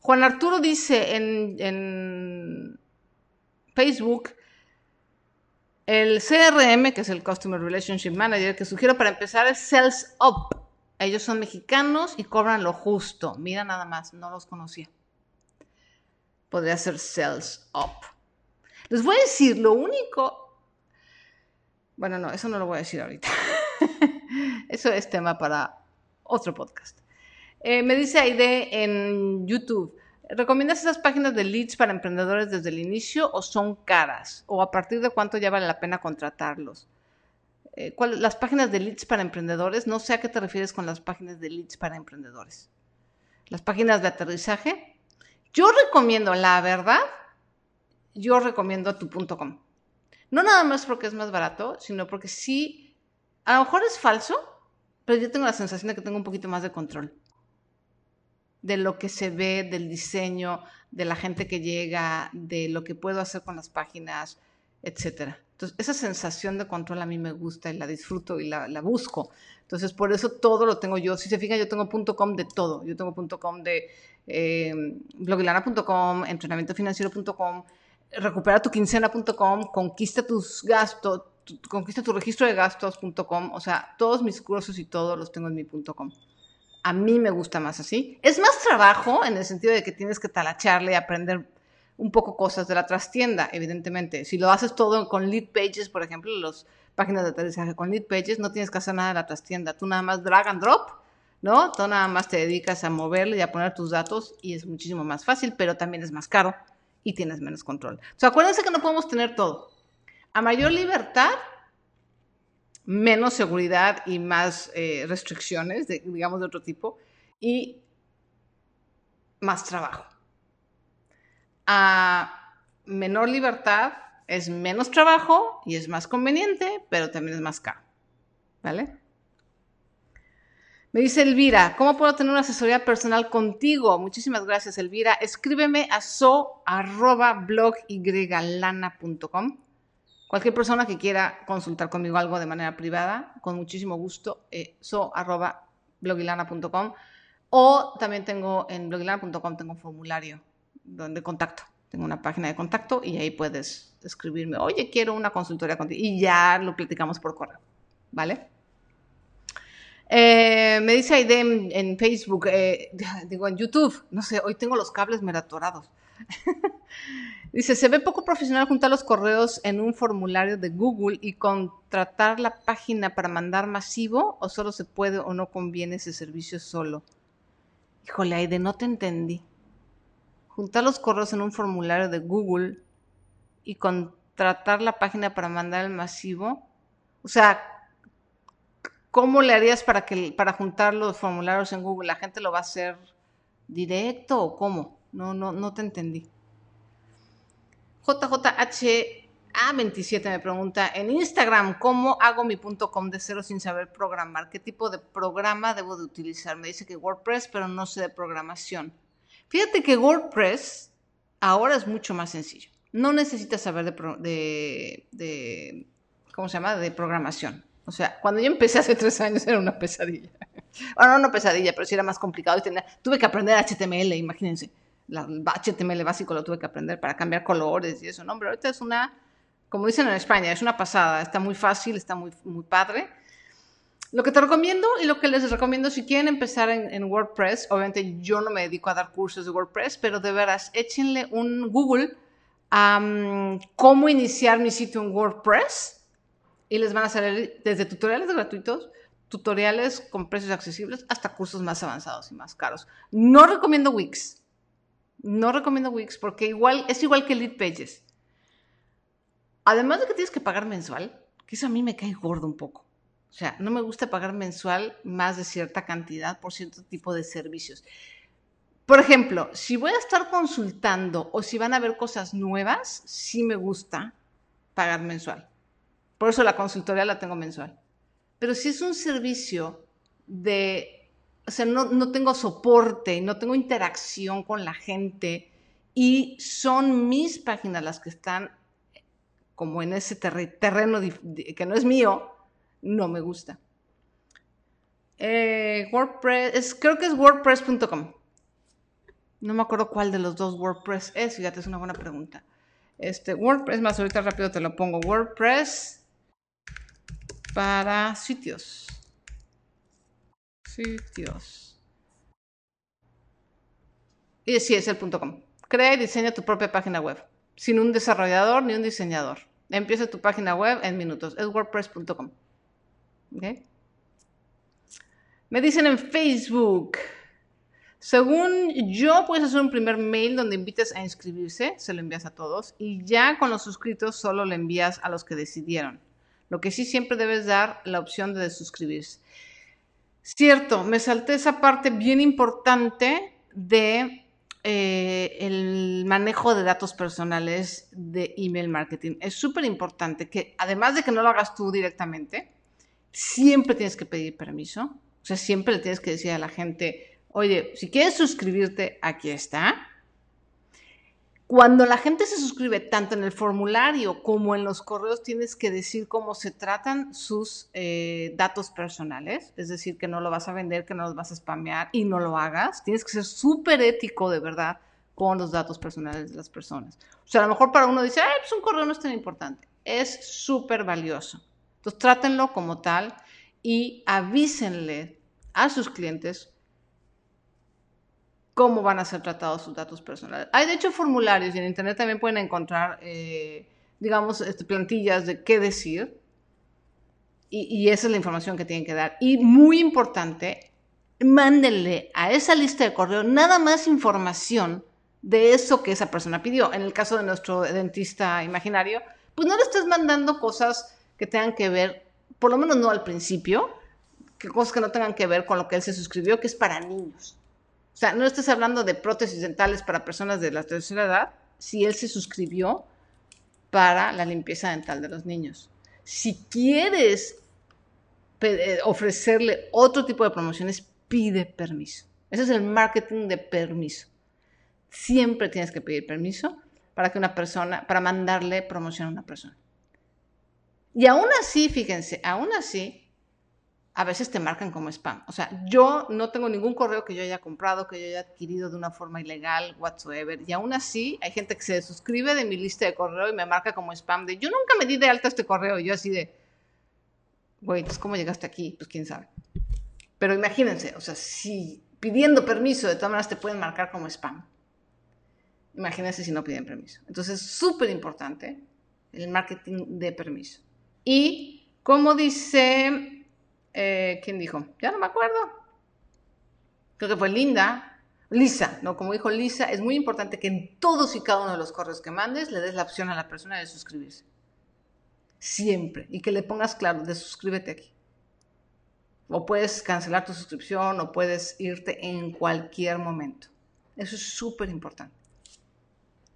Juan Arturo dice en, en Facebook, el CRM, que es el Customer Relationship Manager, que sugiero para empezar es Sales Up. Ellos son mexicanos y cobran lo justo. Mira nada más, no los conocía. Podría ser Sales Up. Les voy a decir, lo único... Bueno, no, eso no lo voy a decir ahorita. eso es tema para otro podcast. Eh, me dice Aide en YouTube. ¿Recomiendas esas páginas de leads para emprendedores desde el inicio o son caras? ¿O a partir de cuánto ya vale la pena contratarlos? Eh, las páginas de leads para emprendedores, no sé a qué te refieres con las páginas de leads para emprendedores. Las páginas de aterrizaje. Yo recomiendo, la verdad, yo recomiendo tu.com. No nada más porque es más barato, sino porque sí, a lo mejor es falso, pero yo tengo la sensación de que tengo un poquito más de control de lo que se ve, del diseño, de la gente que llega, de lo que puedo hacer con las páginas, etc. Entonces, esa sensación de control a mí me gusta y la disfruto y la, busco. Entonces, por eso todo lo tengo yo. Si se fijan, yo tengo .com de todo. Yo tengo .com de eh, blogilana.com, entrenamientofinanciero.com, recupera tu quincena.com, conquista tus gastos, conquista tu registro de gastos.com. O sea, todos mis cursos y todo los tengo en mi .com. A mí me gusta más así. Es más trabajo en el sentido de que tienes que talacharle y aprender un poco cosas de la trastienda, evidentemente. Si lo haces todo con lead pages, por ejemplo, las páginas de aterrizaje con lead pages, no tienes que hacer nada de la trastienda. Tú nada más drag and drop, ¿no? Tú nada más te dedicas a moverle y a poner tus datos y es muchísimo más fácil, pero también es más caro y tienes menos control. O sea, acuérdense que no podemos tener todo. A mayor libertad, menos seguridad y más eh, restricciones, digamos, de otro tipo, y más trabajo. A menor libertad es menos trabajo y es más conveniente, pero también es más caro. ¿Vale? Me dice Elvira, ¿cómo puedo tener una asesoría personal contigo? Muchísimas gracias, Elvira. Escríbeme a so.blogyglana.com Cualquier persona que quiera consultar conmigo algo de manera privada, con muchísimo gusto, eh, o también tengo en blogilana.com tengo un formulario donde contacto. Tengo una página de contacto y ahí puedes escribirme, oye, quiero una consultoría contigo. Y ya lo platicamos por correo, ¿vale? Eh, me dice Aide en, en Facebook, eh, digo en YouTube, no sé, hoy tengo los cables meratorados. Dice, se ve poco profesional juntar los correos en un formulario de Google y contratar la página para mandar masivo o solo se puede o no conviene ese servicio solo. Híjole, Aide, no te entendí. Juntar los correos en un formulario de Google y contratar la página para mandar el masivo. O sea, ¿cómo le harías para, que, para juntar los formularios en Google? La gente lo va a hacer ¿Directo o cómo? No, no, no te entendí. JJHA27 me pregunta, en Instagram, ¿cómo hago mi punto .com de cero sin saber programar? ¿Qué tipo de programa debo de utilizar? Me dice que WordPress, pero no sé de programación. Fíjate que WordPress ahora es mucho más sencillo. No necesitas saber de, de, ¿cómo se llama? De programación. O sea, cuando yo empecé hace tres años era una pesadilla. Bueno, no una pesadilla, pero sí era más complicado. tuve que aprender HTML, imagínense la, HTML básico lo tuve que aprender para cambiar colores y eso, ¿no? Pero ahorita es una, como dicen en España, es una pasada, está muy fácil, está muy, muy padre. Lo que te recomiendo y lo que les recomiendo si quieren empezar en, WordPress, obviamente yo no me dedico a dar cursos de WordPress, pero de veras, échenle un Google a cómo iniciar mi sitio en WordPress y les van a salir desde tutoriales gratuitos, tutoriales con precios accesibles, hasta cursos más avanzados y más caros. No recomiendo Wix, no recomiendo Wix porque igual, es igual que Lead Pages. Además de que tienes que pagar mensual, que eso a mí me cae gordo un poco. O sea, no me gusta pagar mensual más de cierta cantidad por cierto tipo de servicios. Por ejemplo, si voy a estar consultando o si van a ver cosas nuevas, sí me gusta pagar mensual. Por eso la consultoría la tengo mensual. Pero si es un servicio de o sea, no, tengo soporte, no tengo interacción con la gente y son mis páginas las que están como en ese terreno que no es mío, no me gusta. Eh, WordPress, creo que es wordpress.com. No me acuerdo cuál de los dos WordPress es, fíjate, es una buena pregunta. Este, WordPress, más ahorita rápido te lo pongo. WordPress para sitios sitios. Y sí, es el punto .com. Crea y diseña tu propia página web, sin un desarrollador ni un diseñador. Empieza tu página web en minutos. Es wordpress.com. Me dicen en Facebook. Según yo, puedes hacer un primer mail donde invites a inscribirse, se lo envías a todos, y ya con los suscritos solo le envías a los que decidieron. Lo que sí siempre debes dar la opción de suscribirse. Cierto, me salté esa parte bien importante de eh, el manejo de datos personales de email marketing. Es súper importante que, además de que no lo hagas tú directamente, siempre tienes que pedir permiso. O sea, siempre le tienes que decir a la gente, oye, si quieres suscribirte, aquí está. Cuando la gente se suscribe tanto en el formulario como en los correos, tienes que decir cómo se tratan sus eh, datos personales, es decir, que no lo vas a vender, que no los vas a spamear y no lo hagas. Tienes que ser súper ético de verdad con los datos personales de las personas. O sea, a lo mejor para uno dice, ay, pues un correo no es tan importante. Es súper valioso. Entonces, trátenlo como tal y avísenle a sus clientes cómo van a ser tratados sus datos personales. Hay de hecho formularios y en Internet también pueden encontrar, eh, digamos, este, plantillas de qué decir. Y, esa es la información que tienen que dar. Y muy importante, mándenle a esa lista de correo nada más información de eso que esa persona pidió. En el caso de nuestro dentista imaginario, pues no le estés mandando cosas que tengan que ver, por lo menos no al principio, que cosas que no tengan que ver con lo que él se suscribió, que es para niños. O sea, no estás hablando de prótesis dentales para personas de la tercera edad si él se suscribió para la limpieza dental de los niños. Si quieres eh, ofrecerle otro tipo de promociones, pide permiso. Ese es el marketing de permiso. Siempre tienes que pedir permiso para que una persona, para mandarle promoción a una persona. Y aún así, fíjense, aún así, a veces te marcan como spam. O sea, yo no tengo ningún correo que yo haya comprado, que yo haya adquirido de una forma ilegal, whatsoever. Y aún así, hay gente que se suscribe de mi lista de correo y me marca como spam de yo nunca me di de alta este correo. Y yo así de, güey, pues ¿cómo llegaste aquí? Pues quién sabe. Pero imagínense, o sea, si pidiendo permiso, de todas maneras te pueden marcar como spam. Imagínense si no piden permiso. Entonces, súper importante el marketing de permiso. Y como dice eh, ¿quién dijo? Ya no me acuerdo. Creo que fue Linda. Lisa, ¿no? Como dijo Lisa, es muy importante que en todos y cada uno de los correos que mandes le des la opción a la persona de suscribirse. Siempre. Y que le pongas claro, de suscríbete aquí. O puedes cancelar tu suscripción o puedes irte en cualquier momento. Eso es súper importante.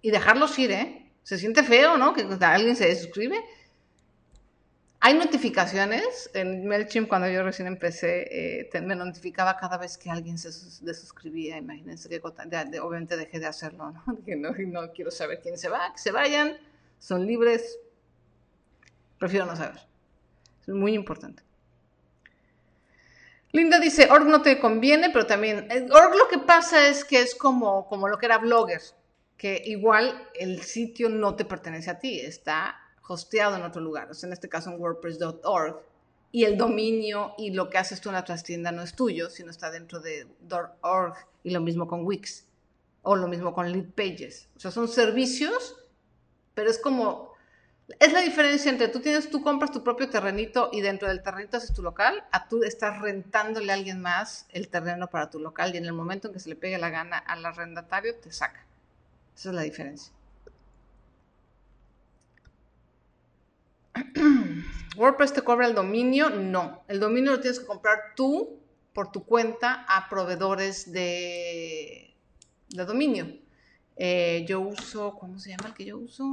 Y dejarlos ir, ¿eh? Se siente feo, ¿no? Que alguien se suscribe. Hay notificaciones. En MailChimp, cuando yo recién empecé, eh, me notificaba cada vez que alguien se desuscribía. Imagínense que obviamente dejé de hacerlo, ¿no? no, no quiero saber quién se va, que se vayan, son libres. Prefiero no saber. Es muy importante. Linda dice, org no te conviene, pero también, eh, org lo que pasa es que es como, como lo que era blogger, que igual el sitio no te pertenece a ti, está hosteado en otro lugar, o sea, en este caso en wordpress.org, y el dominio y lo que haces tú en la trastienda no es tuyo, sino está dentro de .org, y lo mismo con Wix, o lo mismo con Lead Pages. O sea, son servicios, pero es como es la diferencia entre tú tienes, tú compras tu propio terrenito y dentro del terrenito haces tu local, a tú estás rentándole a alguien más el terreno para tu local y en el momento en que se le pegue la gana al arrendatario te saca. Esa es la diferencia. WordPress te cobra el dominio, no. El dominio lo tienes que comprar tú por tu cuenta a proveedores de, de dominio. Eh, yo uso, ¿cómo se llama el que yo uso?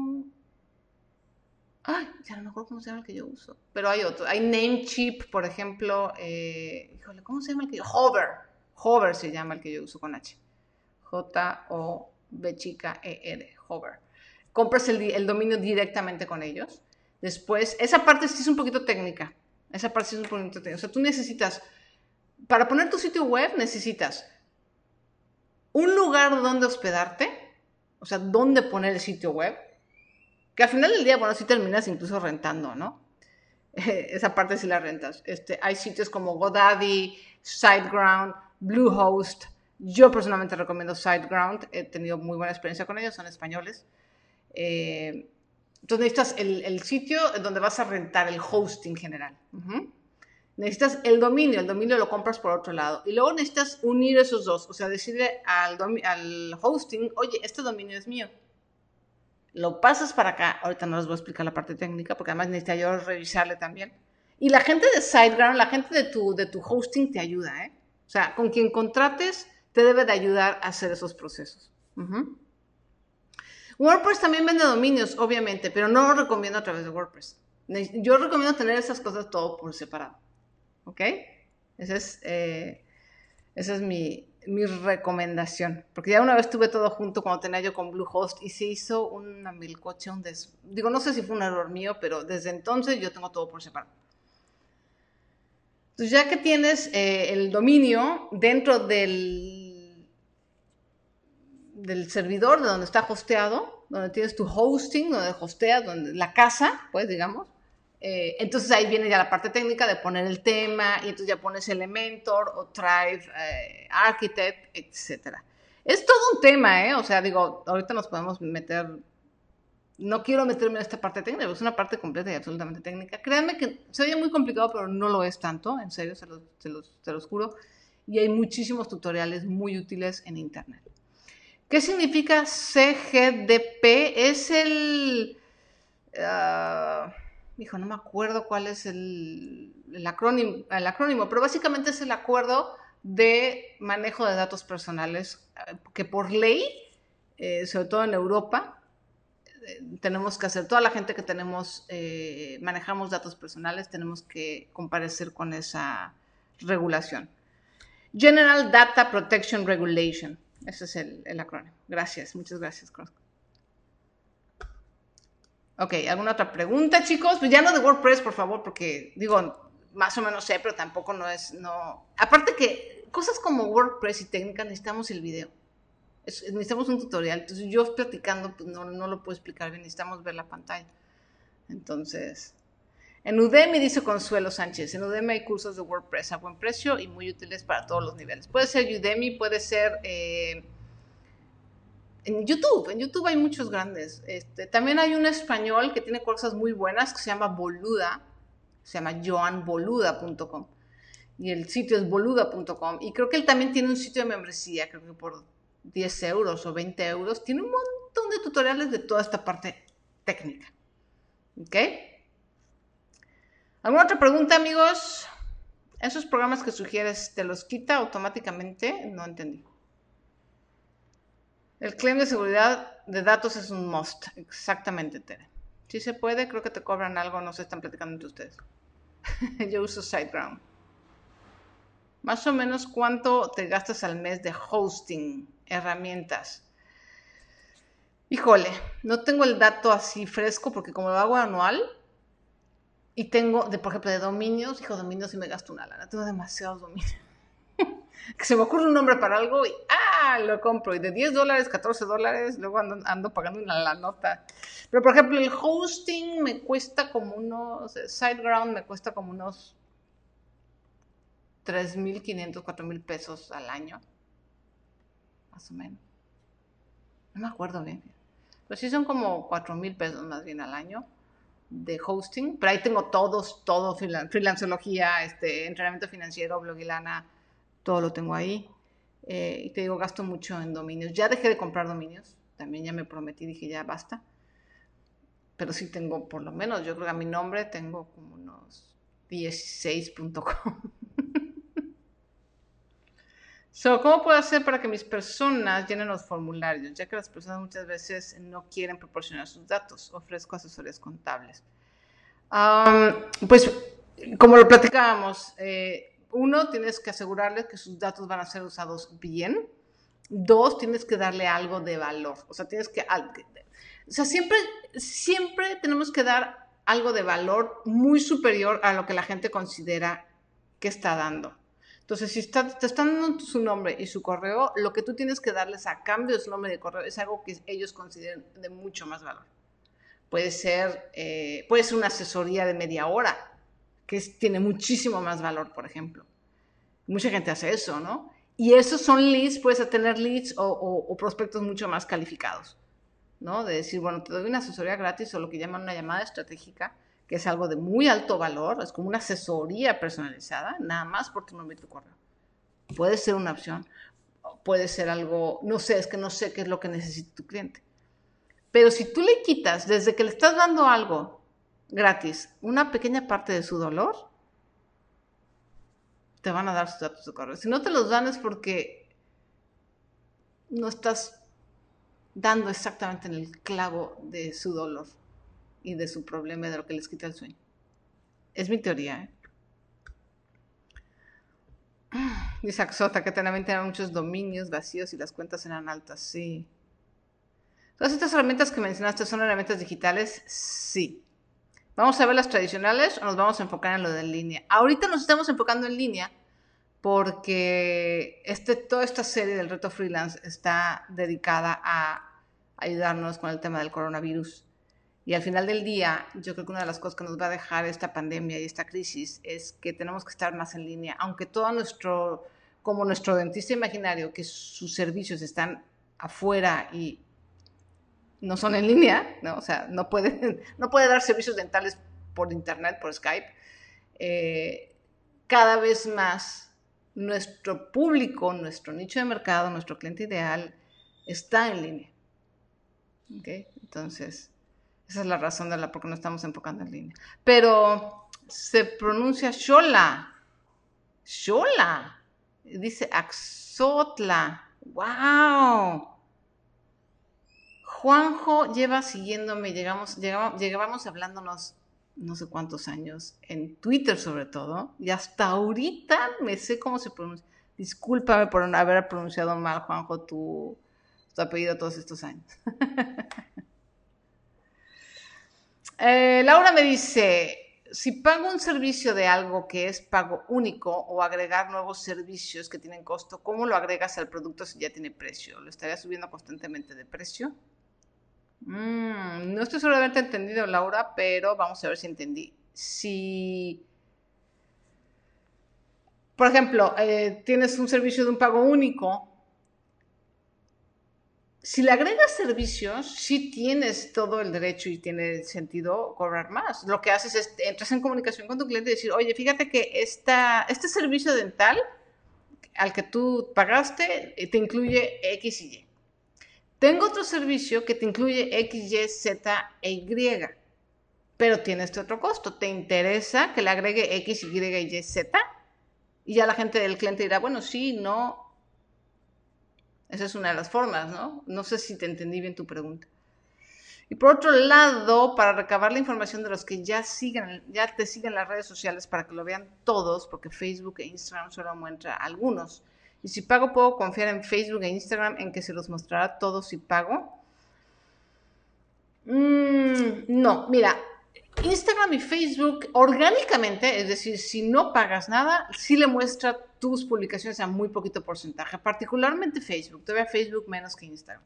Ay, ya no me acuerdo cómo se llama el que yo uso. Pero hay otro. Hay Namecheap, por ejemplo. Eh, híjole, ¿cómo se llama el que yo Hover. Hover se llama el que yo uso con H. J-O-B E-R. Hover. Compras el, dominio directamente con ellos. Después, esa parte sí es un poquito técnica. Esa parte sí es un poquito técnica. O sea, tú necesitas, para poner tu sitio web, necesitas un lugar donde hospedarte. O sea, dónde poner el sitio web que al final del día, bueno, sí terminas incluso rentando, ¿no? Esa parte sí la rentas. Este, hay sitios como GoDaddy, SiteGround, Bluehost. Yo personalmente recomiendo SiteGround. He tenido muy buena experiencia con ellos, son españoles. Eh, entonces necesitas el, sitio donde vas a rentar el hosting general. Necesitas el dominio, el dominio lo compras por otro lado. Y luego necesitas unir esos dos, o sea, decirle al, al hosting, oye, este dominio es mío lo pasas para acá. Ahorita no les voy a explicar la parte técnica porque además necesitaría yo revisarle también. Y la gente de SiteGround, la gente de tu, de tu hosting te ayuda, ¿eh? O sea, con quien contrates te debe de ayudar a hacer esos procesos. WordPress también vende dominios, obviamente, pero no lo recomiendo a través de WordPress. Yo recomiendo tener esas cosas todo por separado. ¿Ok? Ese es, eh, esa es mi, mi recomendación. Porque ya una vez tuve todo junto cuando tenía yo con Bluehost y se hizo una milcoche, un des... Digo, no sé si fue un error mío, pero desde entonces yo tengo todo por separado. Entonces, ya que tienes eh, el dominio dentro del, del servidor de donde está hosteado, donde tienes tu hosting, donde hosteas, donde, la casa, pues digamos, eh, entonces ahí viene ya la parte técnica de poner el tema y entonces ya pones Elementor o Thrive eh, Architect, etc. Es todo un tema, ¿eh? O sea, digo, ahorita nos podemos meter, no quiero meterme en esta parte técnica, es una parte completa y absolutamente técnica. Créanme que se oye muy complicado, pero no lo es tanto, en serio, se los, se los, juro. Y hay muchísimos tutoriales muy útiles en Internet. ¿Qué significa CGDP? Es el... Ah, hijo, no me acuerdo cuál es el, acrónimo, el acrónimo, pero básicamente es el acuerdo de manejo de datos personales eh, que por ley, eh, sobre todo en Europa, eh, tenemos que hacer, toda la gente que tenemos, manejamos datos personales, tenemos que comparecer con esa regulación. General Data Protection Regulation. Ese es el, el acrónimo. Gracias, muchas gracias. Ok, ¿alguna otra pregunta, chicos? Pues ya no de WordPress, por favor, porque digo, más o menos sé, pero tampoco no es, no... Aparte que cosas como WordPress y técnicas necesitamos el video. necesitamos un tutorial. Entonces yo platicando, pues no, no lo puedo explicar bien, necesitamos ver la pantalla. Entonces, en Udemy dice Consuelo Sánchez, en Udemy hay cursos de WordPress a buen precio y muy útiles para todos los niveles. Puede ser Udemy, puede ser... Eh, en YouTube, en YouTube hay muchos grandes. Este, también hay un español que tiene cosas muy buenas que se llama Boluda, se llama joanboluda.com y el sitio es boluda.com y creo que él también tiene un sitio de membresía, creo que por 10 euros o 20 euros, tiene un montón de tutoriales de toda esta parte técnica. ¿Ok? ¿Alguna otra pregunta, amigos? ¿Esos programas que sugieres te los quita automáticamente? No entendí. El claim de seguridad de datos es un must. Exactamente, Tere. Si se puede, creo que te cobran algo, no se están platicando entre ustedes. Yo uso SiteGround. Más o menos cuánto te gastas al mes de hosting, herramientas. Híjole, no tengo el dato así fresco porque como lo hago anual y tengo, de, por ejemplo, de dominios, hijo, dominios y me gasto una lana. Tengo demasiados dominios. que se me ocurre un nombre para algo y ¡ah! lo compro. Y de 10 dólares, 14 dólares, luego ando, ando pagando una la nota. Pero por ejemplo, el hosting me cuesta como unos, SiteGround me cuesta como unos 3.500, 4.000 pesos al año. Más o menos. No me acuerdo bien. Pero sí son como 4.000 pesos más bien al año de hosting. Pero ahí tengo todos, todo, freelanceología, este, entrenamiento financiero, blog y lana, todo lo tengo ahí. Eh, y te digo, gasto mucho en dominios. Ya dejé de comprar dominios. También ya me prometí, dije, ya basta pero sí tengo, por lo menos, yo creo que a mi nombre tengo como unos 16.com. so, ¿Cómo puedo hacer para que mis personas llenen los formularios? Ya que las personas muchas veces no quieren proporcionar sus datos. Ofrezco asesorías contables. pues, como lo platicábamos, eh, uno, tienes que asegurarles que sus datos van a ser usados bien. Dos, tienes que darle algo de valor. O sea, tienes que o sea, siempre, siempre tenemos que dar algo de valor muy superior a lo que la gente considera que está dando. Entonces, si te están dando su nombre y su correo, lo que tú tienes que darles a cambio de su nombre y de correo es algo que ellos consideren de mucho más valor. Puede ser, eh, puede ser una asesoría de media hora, que tiene muchísimo más valor, por ejemplo. Mucha gente hace eso, ¿no? Y esos son leads, puedes tener leads o prospectos mucho más calificados. ¿no? De decir, bueno, te doy una asesoría gratis o lo que llaman una llamada estratégica, que es algo de muy alto valor, es como una asesoría personalizada, nada más por tu nombre y tu correo. Puede ser una opción, puede ser algo, no sé, es que no sé qué es lo que necesita tu cliente. Pero si tú le quitas, desde que le estás dando algo gratis, una pequeña parte de su dolor, te van a dar sus datos de correo. Si no te los dan es porque no estás dando exactamente en el clavo de su dolor y de su problema de lo que les quita el sueño. Es mi teoría. ¿eh? Dice Axota que también tenían muchos dominios vacíos y las cuentas eran altas. Sí. Todas estas herramientas que mencionaste son herramientas digitales. Sí. ¿Vamos a ver las tradicionales o nos vamos a enfocar en lo de línea? Ahorita nos estamos enfocando en línea porque este, toda esta serie del reto freelance está dedicada a ayudarnos con el tema del coronavirus. Y al final del día, yo creo que una de las cosas que nos va a dejar esta pandemia y esta crisis es que tenemos que estar más en línea, aunque todo nuestro, como nuestro dentista imaginario, que sus servicios están afuera y no son en línea, ¿no? o sea, no puede, no puede dar servicios dentales por internet, por Skype, eh, cada vez más nuestro público, nuestro nicho de mercado, nuestro cliente ideal está en línea. ¿Okay? Entonces, esa es la razón de la por qué no estamos enfocando en línea. Pero se pronuncia Shola. Shola. Dice Axotla. ¡Wow! Juanjo lleva siguiéndome, llegamos, llegamos, llegábamos hablándonos no sé cuántos años, en Twitter sobre todo, y hasta ahorita me sé cómo se pronuncia. Discúlpame por haber pronunciado mal, Juanjo, tu, tu apellido todos estos años. Eh, Laura me dice, si pago un servicio de algo que es pago único o agregar nuevos servicios que tienen costo, ¿cómo lo agregas al producto si ya tiene precio? ¿Lo estaría subiendo constantemente de precio? Mm, no estoy haberte entendido, Laura, pero vamos a ver si entendí. Si, por ejemplo, eh, tienes un servicio de un pago único, si le agregas servicios, sí tienes todo el derecho y tiene sentido cobrar más. Lo que haces es, entras en comunicación con tu cliente y decir, oye, fíjate que esta, este servicio dental al que tú pagaste eh, te incluye X y Y. Tengo otro servicio que te incluye X, Y, Z e Y, pero tiene este otro costo. ¿Te interesa que le agregue X, Y, Y, Z? Y ya la gente del cliente dirá, bueno, sí, no. Esa es una de las formas, ¿no? No sé si te entendí bien tu pregunta. Y por otro lado, para recabar la información de los que ya siguen, ya te siguen las redes sociales para que lo vean todos, porque Facebook e Instagram solo muestra algunos. Y si pago, puedo confiar en Facebook e Instagram en que se los mostrará todos si pago. Mm, no, mira, Instagram y Facebook orgánicamente, es decir, si no pagas nada, sí le muestra tus publicaciones a muy poquito porcentaje, particularmente Facebook, todavía Facebook menos que Instagram.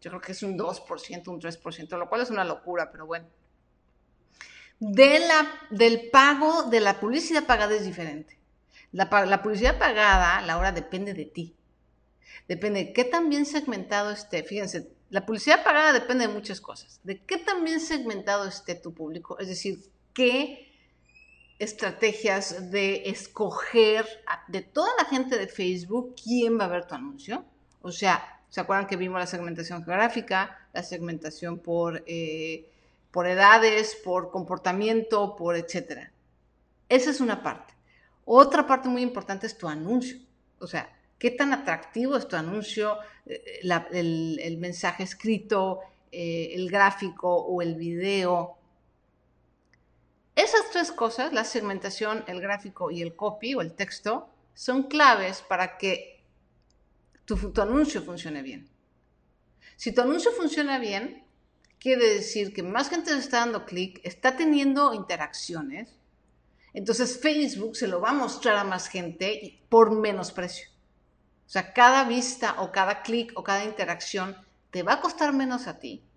Yo creo que es un 2%, un 3%, lo cual es una locura, pero bueno. De la, del pago, de la publicidad pagada es diferente. La, la publicidad pagada, la hora depende de ti. Depende de qué tan bien segmentado esté. Fíjense, la publicidad pagada depende de muchas cosas. De qué tan bien segmentado esté tu público, es decir, qué estrategias de escoger de toda la gente de Facebook quién va a ver tu anuncio. O sea, ¿se acuerdan que vimos la segmentación geográfica, la segmentación por, eh, por edades, por comportamiento, por etcétera? Esa es una parte. Otra parte muy importante es tu anuncio. O sea, qué tan atractivo es tu anuncio, eh, el, mensaje escrito, eh, el gráfico o el video. Esas tres cosas, la segmentación, el gráfico y el copy o el texto, son claves para que tu, anuncio funcione bien. Si tu anuncio funciona bien, quiere decir que más gente está dando clic, está teniendo interacciones, entonces Facebook se lo va a mostrar a más gente por menos precio. O sea, cada vista o cada clic o cada interacción te va a costar menos a ti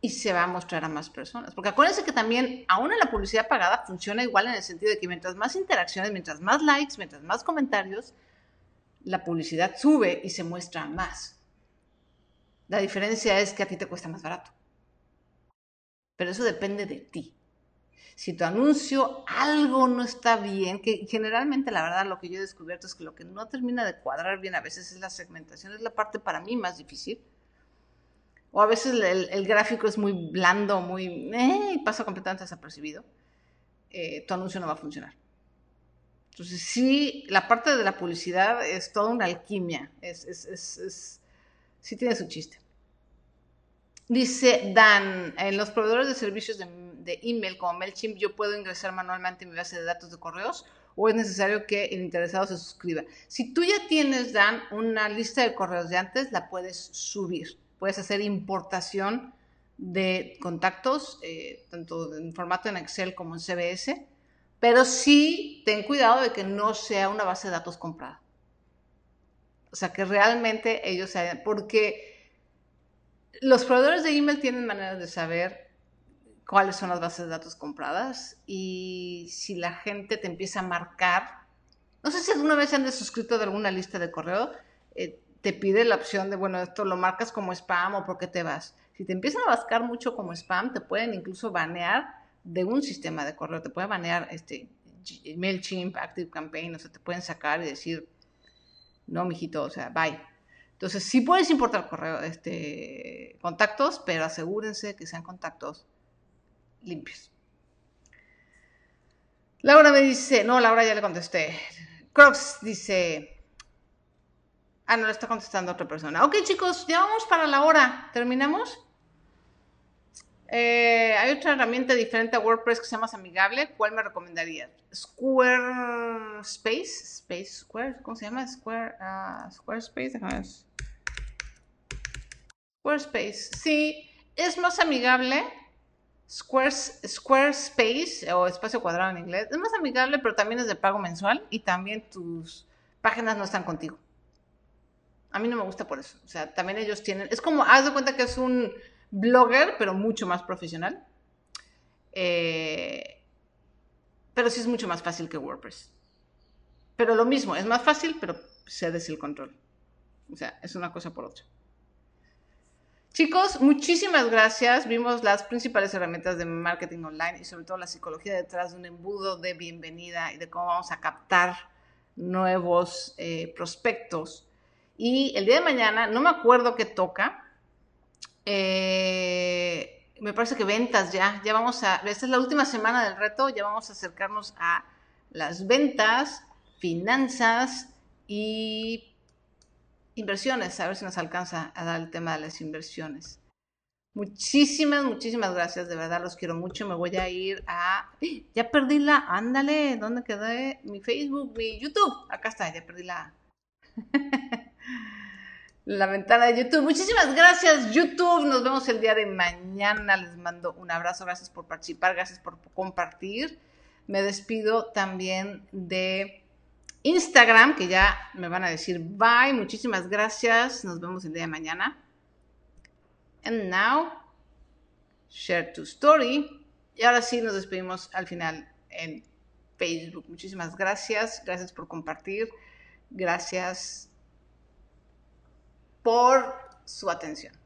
y se va a mostrar a más personas. Porque acuérdense que también, aún en la publicidad pagada, funciona igual en el sentido de que mientras más interacciones, mientras más likes, mientras más comentarios, la publicidad sube y se muestra más. La diferencia es que a ti te cuesta más barato. Pero eso depende de ti si tu anuncio algo no está bien, que generalmente la verdad lo que yo he descubierto es que lo que no termina de cuadrar bien a veces es la segmentación, es la parte para mí más difícil. O a veces el, gráfico es muy blando, muy... Eh, y pasa completamente desapercibido. Eh, tu anuncio no va a funcionar. Entonces sí, la parte de la publicidad es toda una alquimia, sí tiene su chiste. Dice Dan, en los proveedores de servicios de de email como MailChimp, yo puedo ingresar manualmente en mi base de datos de correos o es necesario que el interesado se suscriba. Si tú ya tienes, Dan, una lista de correos de antes, la puedes subir. Puedes hacer importación de contactos, eh, tanto en formato en Excel como en CBS, pero sí ten cuidado de que no sea una base de datos comprada. O sea, que realmente ellos hayan, porque los proveedores de email tienen maneras de saber cuáles son las bases de datos compradas y si la gente te empieza a marcar, no sé si alguna vez se han suscrito de alguna lista de correo, eh, te pide la opción de, bueno, esto lo marcas como spam o por qué te vas. Si te empiezan a buscar mucho como spam, te pueden incluso banear de un sistema de correo, te puede banear este MailChimp, ActiveCampaign, o sea, te pueden sacar y decir, no, mijito, o sea, bye. Entonces, sí puedes importar correo, este, contactos, pero asegúrense que sean contactos limpios. Laura me dice, no, Laura ya le contesté. Crocs dice, ah, no, le está contestando otra persona. Ok, chicos, ya vamos para la hora. ¿Terminamos? Eh, hay otra herramienta diferente a WordPress que sea más amigable. ¿Cuál me recomendarías? Squarespace. Space Square, ¿cómo se llama? Square, uh, Squarespace. Squarespace. Sí, es más amigable Squarespace o espacio cuadrado en inglés es más amigable, pero también es de pago mensual y también tus páginas no están contigo. A mí no me gusta por eso. O sea, también ellos tienen. Es como, haz de cuenta que es un blogger, pero mucho más profesional. Eh, pero sí es mucho más fácil que WordPress. Pero lo mismo, es más fácil, pero cedes el control. O sea, es una cosa por otra. Chicos, muchísimas gracias. Vimos las principales herramientas de marketing online y sobre todo la psicología detrás de un embudo de bienvenida y de cómo vamos a captar nuevos eh, prospectos. Y el día de mañana, no me acuerdo qué toca. Eh, me parece que ventas ya. Ya vamos a. Esta es la última semana del reto. Ya vamos a acercarnos a las ventas, finanzas y inversiones, a ver si nos alcanza a dar el tema de las inversiones. Muchísimas, muchísimas gracias, de verdad los quiero mucho. Me voy a ir a... Ya perdí la... Ándale, ¿dónde quedó mi Facebook, mi YouTube? Acá está, ya perdí la... la ventana de YouTube. Muchísimas gracias, YouTube. Nos vemos el día de mañana. Les mando un abrazo. Gracias por participar, gracias por compartir. Me despido también de Instagram, que ya me van a decir bye. Muchísimas gracias. Nos vemos el día de mañana. And now, share to story. Y ahora sí nos despedimos al final en Facebook. Muchísimas gracias. Gracias por compartir. Gracias por su atención.